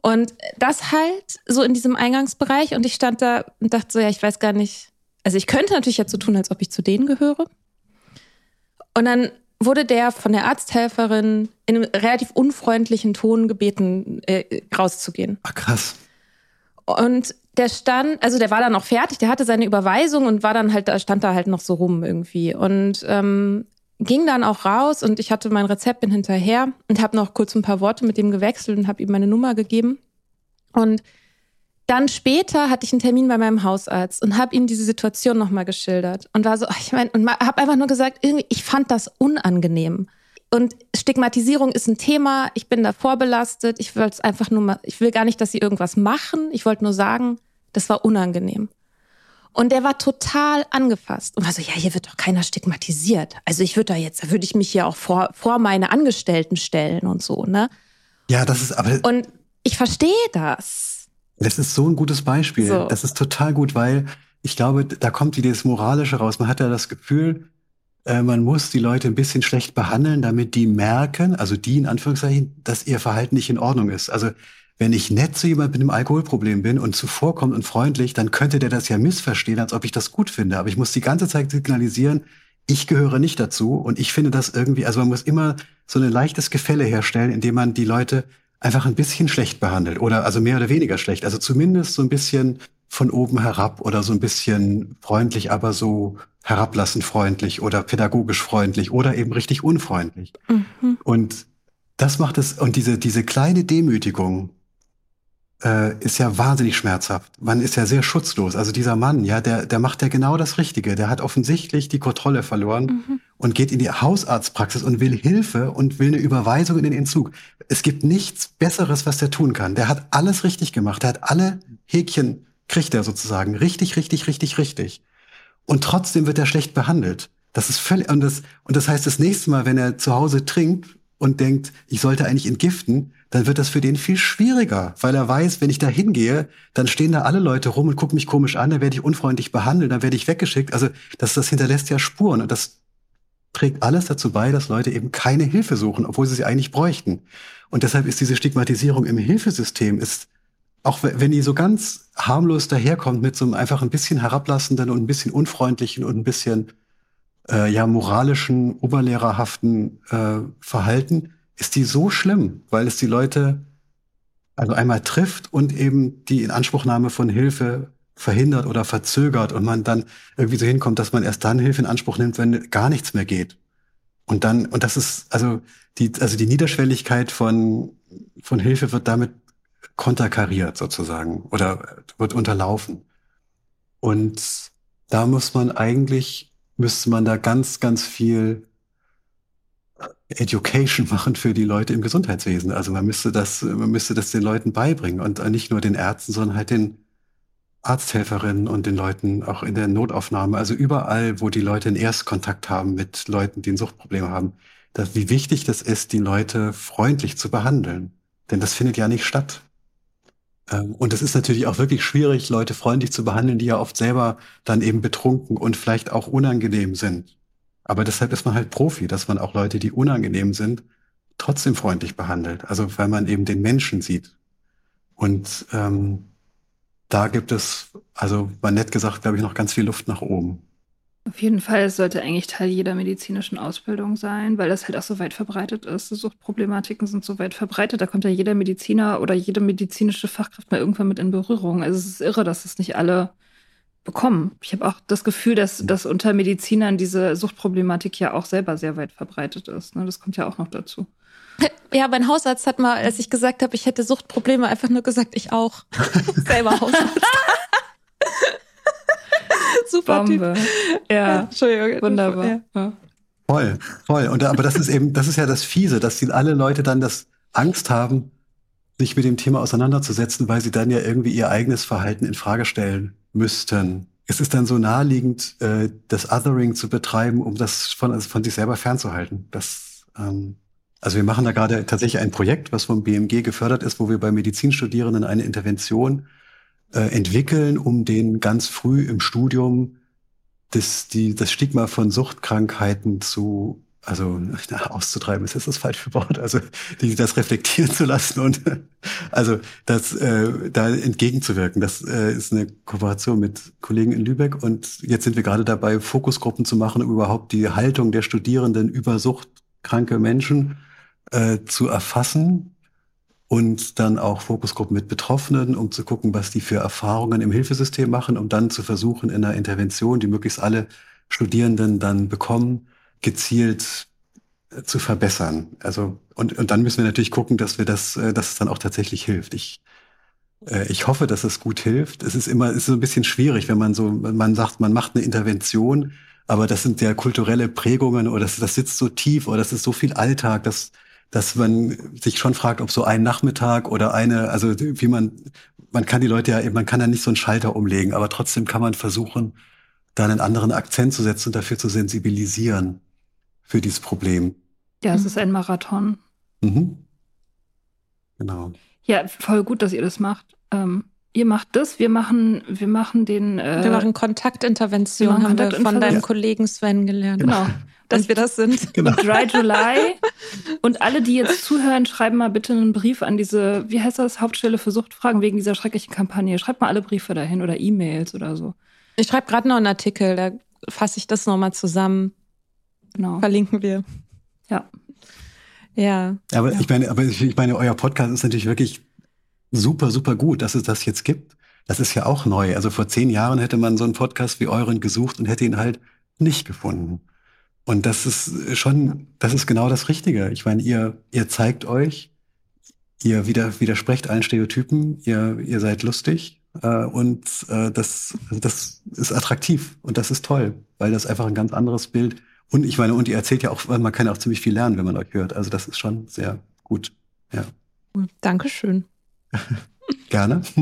Und das halt so in diesem Eingangsbereich und ich stand da und dachte so, ja, ich weiß gar nicht. Also ich könnte natürlich jetzt so tun, als ob ich zu denen gehöre. Und dann wurde der von der Arzthelferin in einem relativ unfreundlichen Ton gebeten, äh, rauszugehen.
Ach krass.
Und der stand, also der war dann auch fertig, der hatte seine Überweisung und war dann halt, da stand da halt noch so rum irgendwie. Und ähm, ging dann auch raus und ich hatte mein Rezept bin hinterher und habe noch kurz ein paar Worte mit dem gewechselt und habe ihm meine Nummer gegeben. Und dann später hatte ich einen Termin bei meinem Hausarzt und habe ihm diese Situation nochmal geschildert und war so, ich meine, und habe einfach nur gesagt, irgendwie, ich fand das unangenehm. Und Stigmatisierung ist ein Thema. Ich bin da vorbelastet. Ich will es einfach nur mal, ich will gar nicht, dass sie irgendwas machen. Ich wollte nur sagen, das war unangenehm. Und der war total angefasst und war so, ja, hier wird doch keiner stigmatisiert. Also ich würde da jetzt, da würde ich mich hier auch vor, vor meine Angestellten stellen und so, ne?
Ja, das ist aber.
Und ich verstehe das.
Das ist so ein gutes Beispiel. So. Das ist total gut, weil ich glaube, da kommt wieder das Moralische raus. Man hat ja das Gefühl, äh, man muss die Leute ein bisschen schlecht behandeln, damit die merken, also die in Anführungszeichen, dass ihr Verhalten nicht in Ordnung ist. Also wenn ich nett zu jemand mit einem Alkoholproblem bin und zuvorkommt und freundlich, dann könnte der das ja missverstehen, als ob ich das gut finde. Aber ich muss die ganze Zeit signalisieren, ich gehöre nicht dazu und ich finde das irgendwie, also man muss immer so ein leichtes Gefälle herstellen, indem man die Leute einfach ein bisschen schlecht behandelt oder also mehr oder weniger schlecht. Also zumindest so ein bisschen von oben herab oder so ein bisschen freundlich, aber so herablassend freundlich oder pädagogisch freundlich oder eben richtig unfreundlich. Mhm. Und das macht es, und diese, diese kleine Demütigung äh, ist ja wahnsinnig schmerzhaft. Man ist ja sehr schutzlos. Also dieser Mann, ja, der, der macht ja genau das Richtige. Der hat offensichtlich die Kontrolle verloren mhm. und geht in die Hausarztpraxis und will Hilfe und will eine Überweisung in den Entzug. Es gibt nichts Besseres, was der tun kann. Der hat alles richtig gemacht. Der hat alle Häkchen, kriegt er sozusagen. Richtig, richtig, richtig, richtig und trotzdem wird er schlecht behandelt. Das ist völlig, und das, und das heißt, das nächste Mal, wenn er zu Hause trinkt und denkt, ich sollte eigentlich entgiften, dann wird das für den viel schwieriger, weil er weiß, wenn ich da hingehe, dann stehen da alle Leute rum und gucken mich komisch an, dann werde ich unfreundlich behandelt, dann werde ich weggeschickt. Also das, das hinterlässt ja Spuren und das trägt alles dazu bei, dass Leute eben keine Hilfe suchen, obwohl sie sie eigentlich bräuchten. Und deshalb ist diese Stigmatisierung im Hilfesystem ist auch wenn die so ganz harmlos daherkommt mit so einem einfach ein bisschen herablassenden und ein bisschen unfreundlichen und ein bisschen äh, ja moralischen, oberlehrerhaften äh, Verhalten, ist die so schlimm, weil es die Leute also einmal trifft und eben die Inanspruchnahme von Hilfe verhindert oder verzögert und man dann irgendwie so hinkommt, dass man erst dann Hilfe in Anspruch nimmt, wenn gar nichts mehr geht. Und dann, und das ist, also die, also die Niederschwelligkeit von, von Hilfe wird damit konterkariert sozusagen oder wird unterlaufen. Und da muss man eigentlich, müsste man da ganz, ganz viel Education machen für die Leute im Gesundheitswesen. Also man müsste das, man müsste das den Leuten beibringen und nicht nur den Ärzten, sondern halt den Arzthelferinnen und den Leuten auch in der Notaufnahme, also überall, wo die Leute einen Erstkontakt haben mit Leuten, die ein Suchtproblem haben, dass, wie wichtig das ist, die Leute freundlich zu behandeln. Denn das findet ja nicht statt. Ähm, und es ist natürlich auch wirklich schwierig, Leute freundlich zu behandeln, die ja oft selber dann eben betrunken und vielleicht auch unangenehm sind. Aber deshalb ist man halt Profi, dass man auch Leute, die unangenehm sind, trotzdem freundlich behandelt. Also weil man eben den Menschen sieht. Und ähm, da gibt es, also mal nett gesagt, glaube ich, noch ganz viel Luft nach oben.
Auf jeden Fall, es sollte eigentlich Teil jeder medizinischen Ausbildung sein, weil das halt auch so weit verbreitet ist. Suchtproblematiken sind so weit verbreitet. Da kommt ja jeder Mediziner oder jede medizinische Fachkraft mal irgendwann mit in Berührung. Also es ist irre, dass es nicht alle bekommen. Ich habe auch das Gefühl, dass, dass unter Medizinern diese Suchtproblematik ja auch selber sehr weit verbreitet ist. Ne? Das kommt ja auch noch dazu. [laughs]
Ja, mein Hausarzt hat mal, als ich gesagt habe, ich hätte Suchtprobleme, einfach nur gesagt, ich auch. [laughs] Selber Hausarzt. [laughs] Super
Bombe.
Typ.
Ja,
Entschuldigung.
wunderbar.
Ja.
Ja.
Voll, voll. Und aber das ist eben, das ist ja das Fiese, dass die alle Leute dann das Angst haben, sich mit dem Thema auseinanderzusetzen, weil sie dann ja irgendwie ihr eigenes Verhalten in Frage stellen müssten. Es ist dann so naheliegend, äh, das Othering zu betreiben, um das von, also von sich selber fernzuhalten. Das, ähm, also wir machen da gerade tatsächlich ein Projekt, was vom BMG gefördert ist, wo wir bei Medizinstudierenden eine Intervention äh, entwickeln, um den ganz früh im Studium das, die, das Stigma von Suchtkrankheiten zu, also na, auszutreiben ist jetzt das falsche Wort, also die, das reflektieren zu lassen und also das äh, da entgegenzuwirken. Das äh, ist eine Kooperation mit Kollegen in Lübeck und jetzt sind wir gerade dabei, Fokusgruppen zu machen, um überhaupt die Haltung der Studierenden über suchtkranke Menschen äh, zu erfassen und dann auch Fokusgruppen mit Betroffenen, um zu gucken, was die für Erfahrungen im Hilfesystem machen, um dann zu versuchen, in einer Intervention, die möglichst alle Studierenden dann bekommen, gezielt äh, zu verbessern. Also und, und dann müssen wir natürlich gucken, dass wir das, äh, dass es dann auch tatsächlich hilft. Ich äh, ich hoffe, dass es gut hilft. Es ist immer, es ist so ein bisschen schwierig, wenn man so, man sagt, man macht eine Intervention, aber das sind ja kulturelle Prägungen oder das, das sitzt so tief oder das ist so viel Alltag, dass dass man sich schon fragt, ob so ein Nachmittag oder eine, also wie man, man kann die Leute ja, man kann ja nicht so einen Schalter umlegen, aber trotzdem kann man versuchen, da einen anderen Akzent zu setzen und dafür zu sensibilisieren für dieses Problem.
ja, es ist ein Marathon.
Mhm. Genau.
Ja, voll gut, dass ihr das macht. Ähm, ihr macht das, wir machen, wir machen den. Äh,
Wir machen Kontaktintervention,
wir machen
haben wir von deinem Kollegen Sven gelernt.
genau. [laughs]
Dass wir das sind.
Genau. [laughs]
Dry July. Und alle, die jetzt zuhören, schreiben mal bitte einen Brief an diese, wie heißt das, Hauptstelle für Suchtfragen wegen dieser schrecklichen Kampagne. Schreibt mal alle Briefe dahin oder E-Mails oder so.
Ich schreibe gerade noch einen Artikel, da fasse ich das nochmal zusammen.
Genau.
Verlinken wir.
Ja.
Ja.
Aber
Ja.
ich meine, aber ich, meine, euer Podcast ist natürlich wirklich super, super gut, dass es das jetzt gibt. Das ist ja auch neu. Also vor zehn Jahren hätte man so einen Podcast wie euren gesucht und hätte ihn halt nicht gefunden. Und das ist schon, das ist genau das Richtige. Ich meine, ihr, ihr zeigt euch, ihr wieder, widersprecht allen Stereotypen, ihr, ihr seid lustig äh, und äh, das, also das ist attraktiv und das ist toll, weil das einfach ein ganz anderes Bild. Und ich meine, und ihr erzählt ja auch, man kann ja auch ziemlich viel lernen, wenn man euch hört. Also das ist schon sehr gut. Ja,
Dankeschön. [laughs]
gerne. [laughs]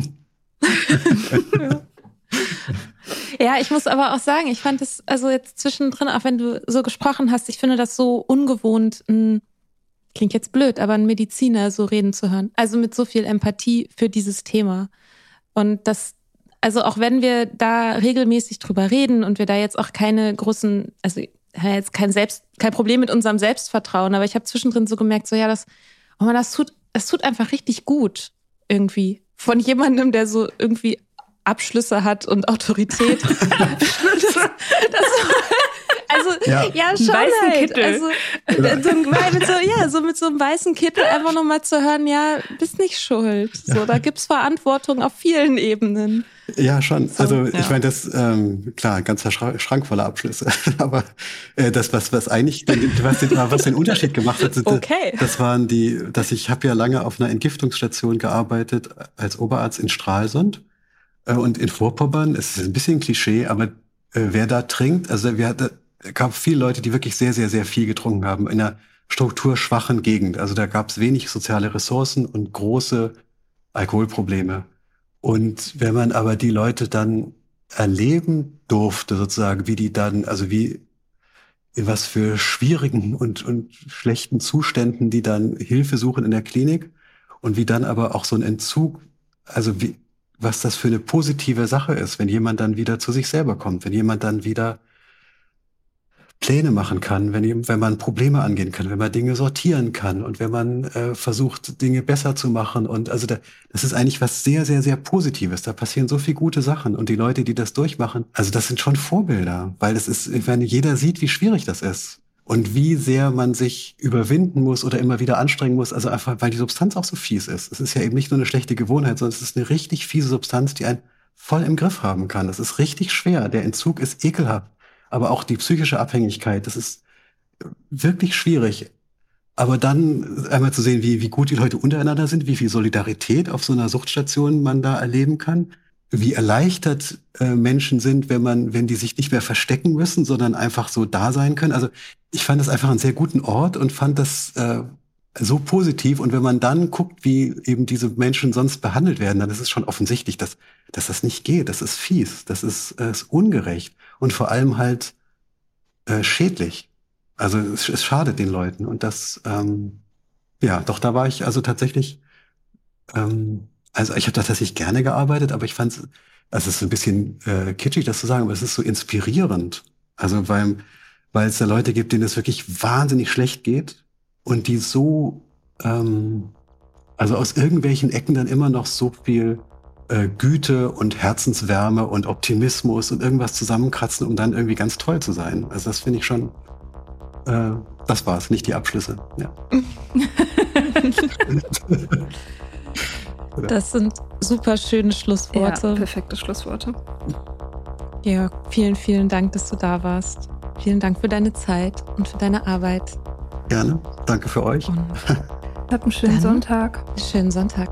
Ja, ich muss aber auch sagen, ich fand es, also jetzt zwischendrin, auch wenn du so gesprochen hast, ich finde das so ungewohnt, ein, klingt jetzt blöd, aber ein Mediziner so reden zu hören. Also mit so viel Empathie für dieses Thema. Und das, also auch wenn wir da regelmäßig drüber reden und wir da jetzt auch keine großen, also jetzt kein Selbst, kein Problem mit unserem Selbstvertrauen, aber ich habe zwischendrin so gemerkt, so ja, das, oh man, das tut, das tut einfach richtig gut irgendwie von jemandem, der so irgendwie Abschlüsse hat und Autorität. [laughs] das, das, also
Ja.
ja, schon
weißen
halt.
Kittel.
Also so, mit so, ja, so mit so einem weißen Kittel einfach nochmal zu hören, ja, bist nicht schuld. So, da gibt's Verantwortung auf vielen Ebenen.
Ja, schon.
So,
also
ja.
ich meine, das ähm, klar, ganzer Schrank, Schrank voller Abschlüsse. [laughs] Aber äh, das, was, was eigentlich, den, was, den, was den Unterschied gemacht hat, sind,
Okay.
das waren die, dass ich habe ja lange auf einer Entgiftungsstation gearbeitet als Oberarzt in Stralsund äh, und in Vorpommern. Es ist ein bisschen Klischee, aber äh, wer da trinkt, also wir hatten, es gab viele Leute, die wirklich sehr, sehr, sehr viel getrunken haben in einer strukturschwachen Gegend. Also da gab es wenig soziale Ressourcen und große Alkoholprobleme. Und wenn man aber die Leute dann erleben durfte, sozusagen, wie die dann, also wie, in was für schwierigen und, und schlechten Zuständen die dann Hilfe suchen in der Klinik und wie dann aber auch so ein Entzug, also wie, was das für eine positive Sache ist, wenn jemand dann wieder zu sich selber kommt, wenn jemand dann wieder Pläne machen kann, wenn, wenn man Probleme angehen kann, wenn man Dinge sortieren kann und wenn man äh, versucht, Dinge besser zu machen. Und also da, das ist eigentlich was sehr, sehr, sehr Positives. Da passieren so viele gute Sachen. Und die Leute, die das durchmachen, also das sind schon Vorbilder, weil es ist, wenn jeder sieht, wie schwierig das ist. Und wie sehr man sich überwinden muss oder immer wieder anstrengen muss, also einfach, weil die Substanz auch so fies ist. Es ist ja eben nicht nur eine schlechte Gewohnheit, sondern es ist eine richtig fiese Substanz, die einen voll im Griff haben kann. Das ist richtig schwer. Der Entzug ist ekelhaft. Aber auch die psychische Abhängigkeit, das ist wirklich schwierig. Aber dann einmal zu sehen, wie, wie gut die Leute untereinander sind, wie viel Solidarität auf so einer Suchtstation man da erleben kann, wie erleichtert äh, Menschen sind, wenn man, wenn die sich nicht mehr verstecken müssen, sondern einfach so da sein können. Also ich fand das einfach einen sehr guten Ort und fand das äh, so positiv. Und wenn man dann guckt, wie eben diese Menschen sonst behandelt werden, dann ist es schon offensichtlich, dass, dass das nicht geht. Das ist fies, das ist, äh, ist ungerecht und vor allem halt äh, schädlich. Also es, es schadet den Leuten. Und das, ähm, ja, doch, da war ich also tatsächlich, ähm, also ich habe tatsächlich gerne gearbeitet, aber ich fand es, also es ist ein bisschen äh, kitschig, das zu sagen, aber es ist so inspirierend. Also weil, weil es da Leute gibt, denen es wirklich wahnsinnig schlecht geht und die so, ähm, also aus irgendwelchen Ecken dann immer noch so viel äh, Güte und Herzenswärme und Optimismus und irgendwas zusammenkratzen, um dann irgendwie ganz toll zu sein. Also das finde ich schon äh, das war's, nicht die Abschlüsse. Ja. [laughs]
das sind super schöne Schlussworte.
Ja, perfekte Schlussworte.
Ja, vielen, vielen Dank, dass du da warst. Vielen Dank für deine Zeit und für deine Arbeit.
Gerne. Danke für euch. Und [laughs]
habt einen schönen Sonntag.
Schönen Sonntag.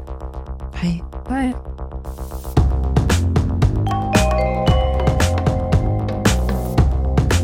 Bye.
Bye.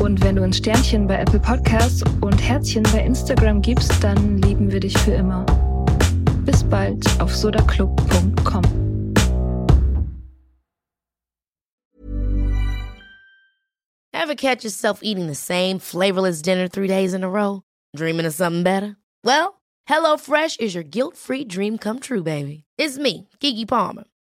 Und wenn du ein Sternchen bei Apple Podcasts und Herzchen bei Instagram gibst, dann lieben wir dich für immer. Bis bald auf sodaclub.com.
Ever catch yourself eating the same flavorless dinner three days in a row? Dreaming of something better? Well, HelloFresh is your guilt-free dream come true, baby. It's me, Kiki Palmer.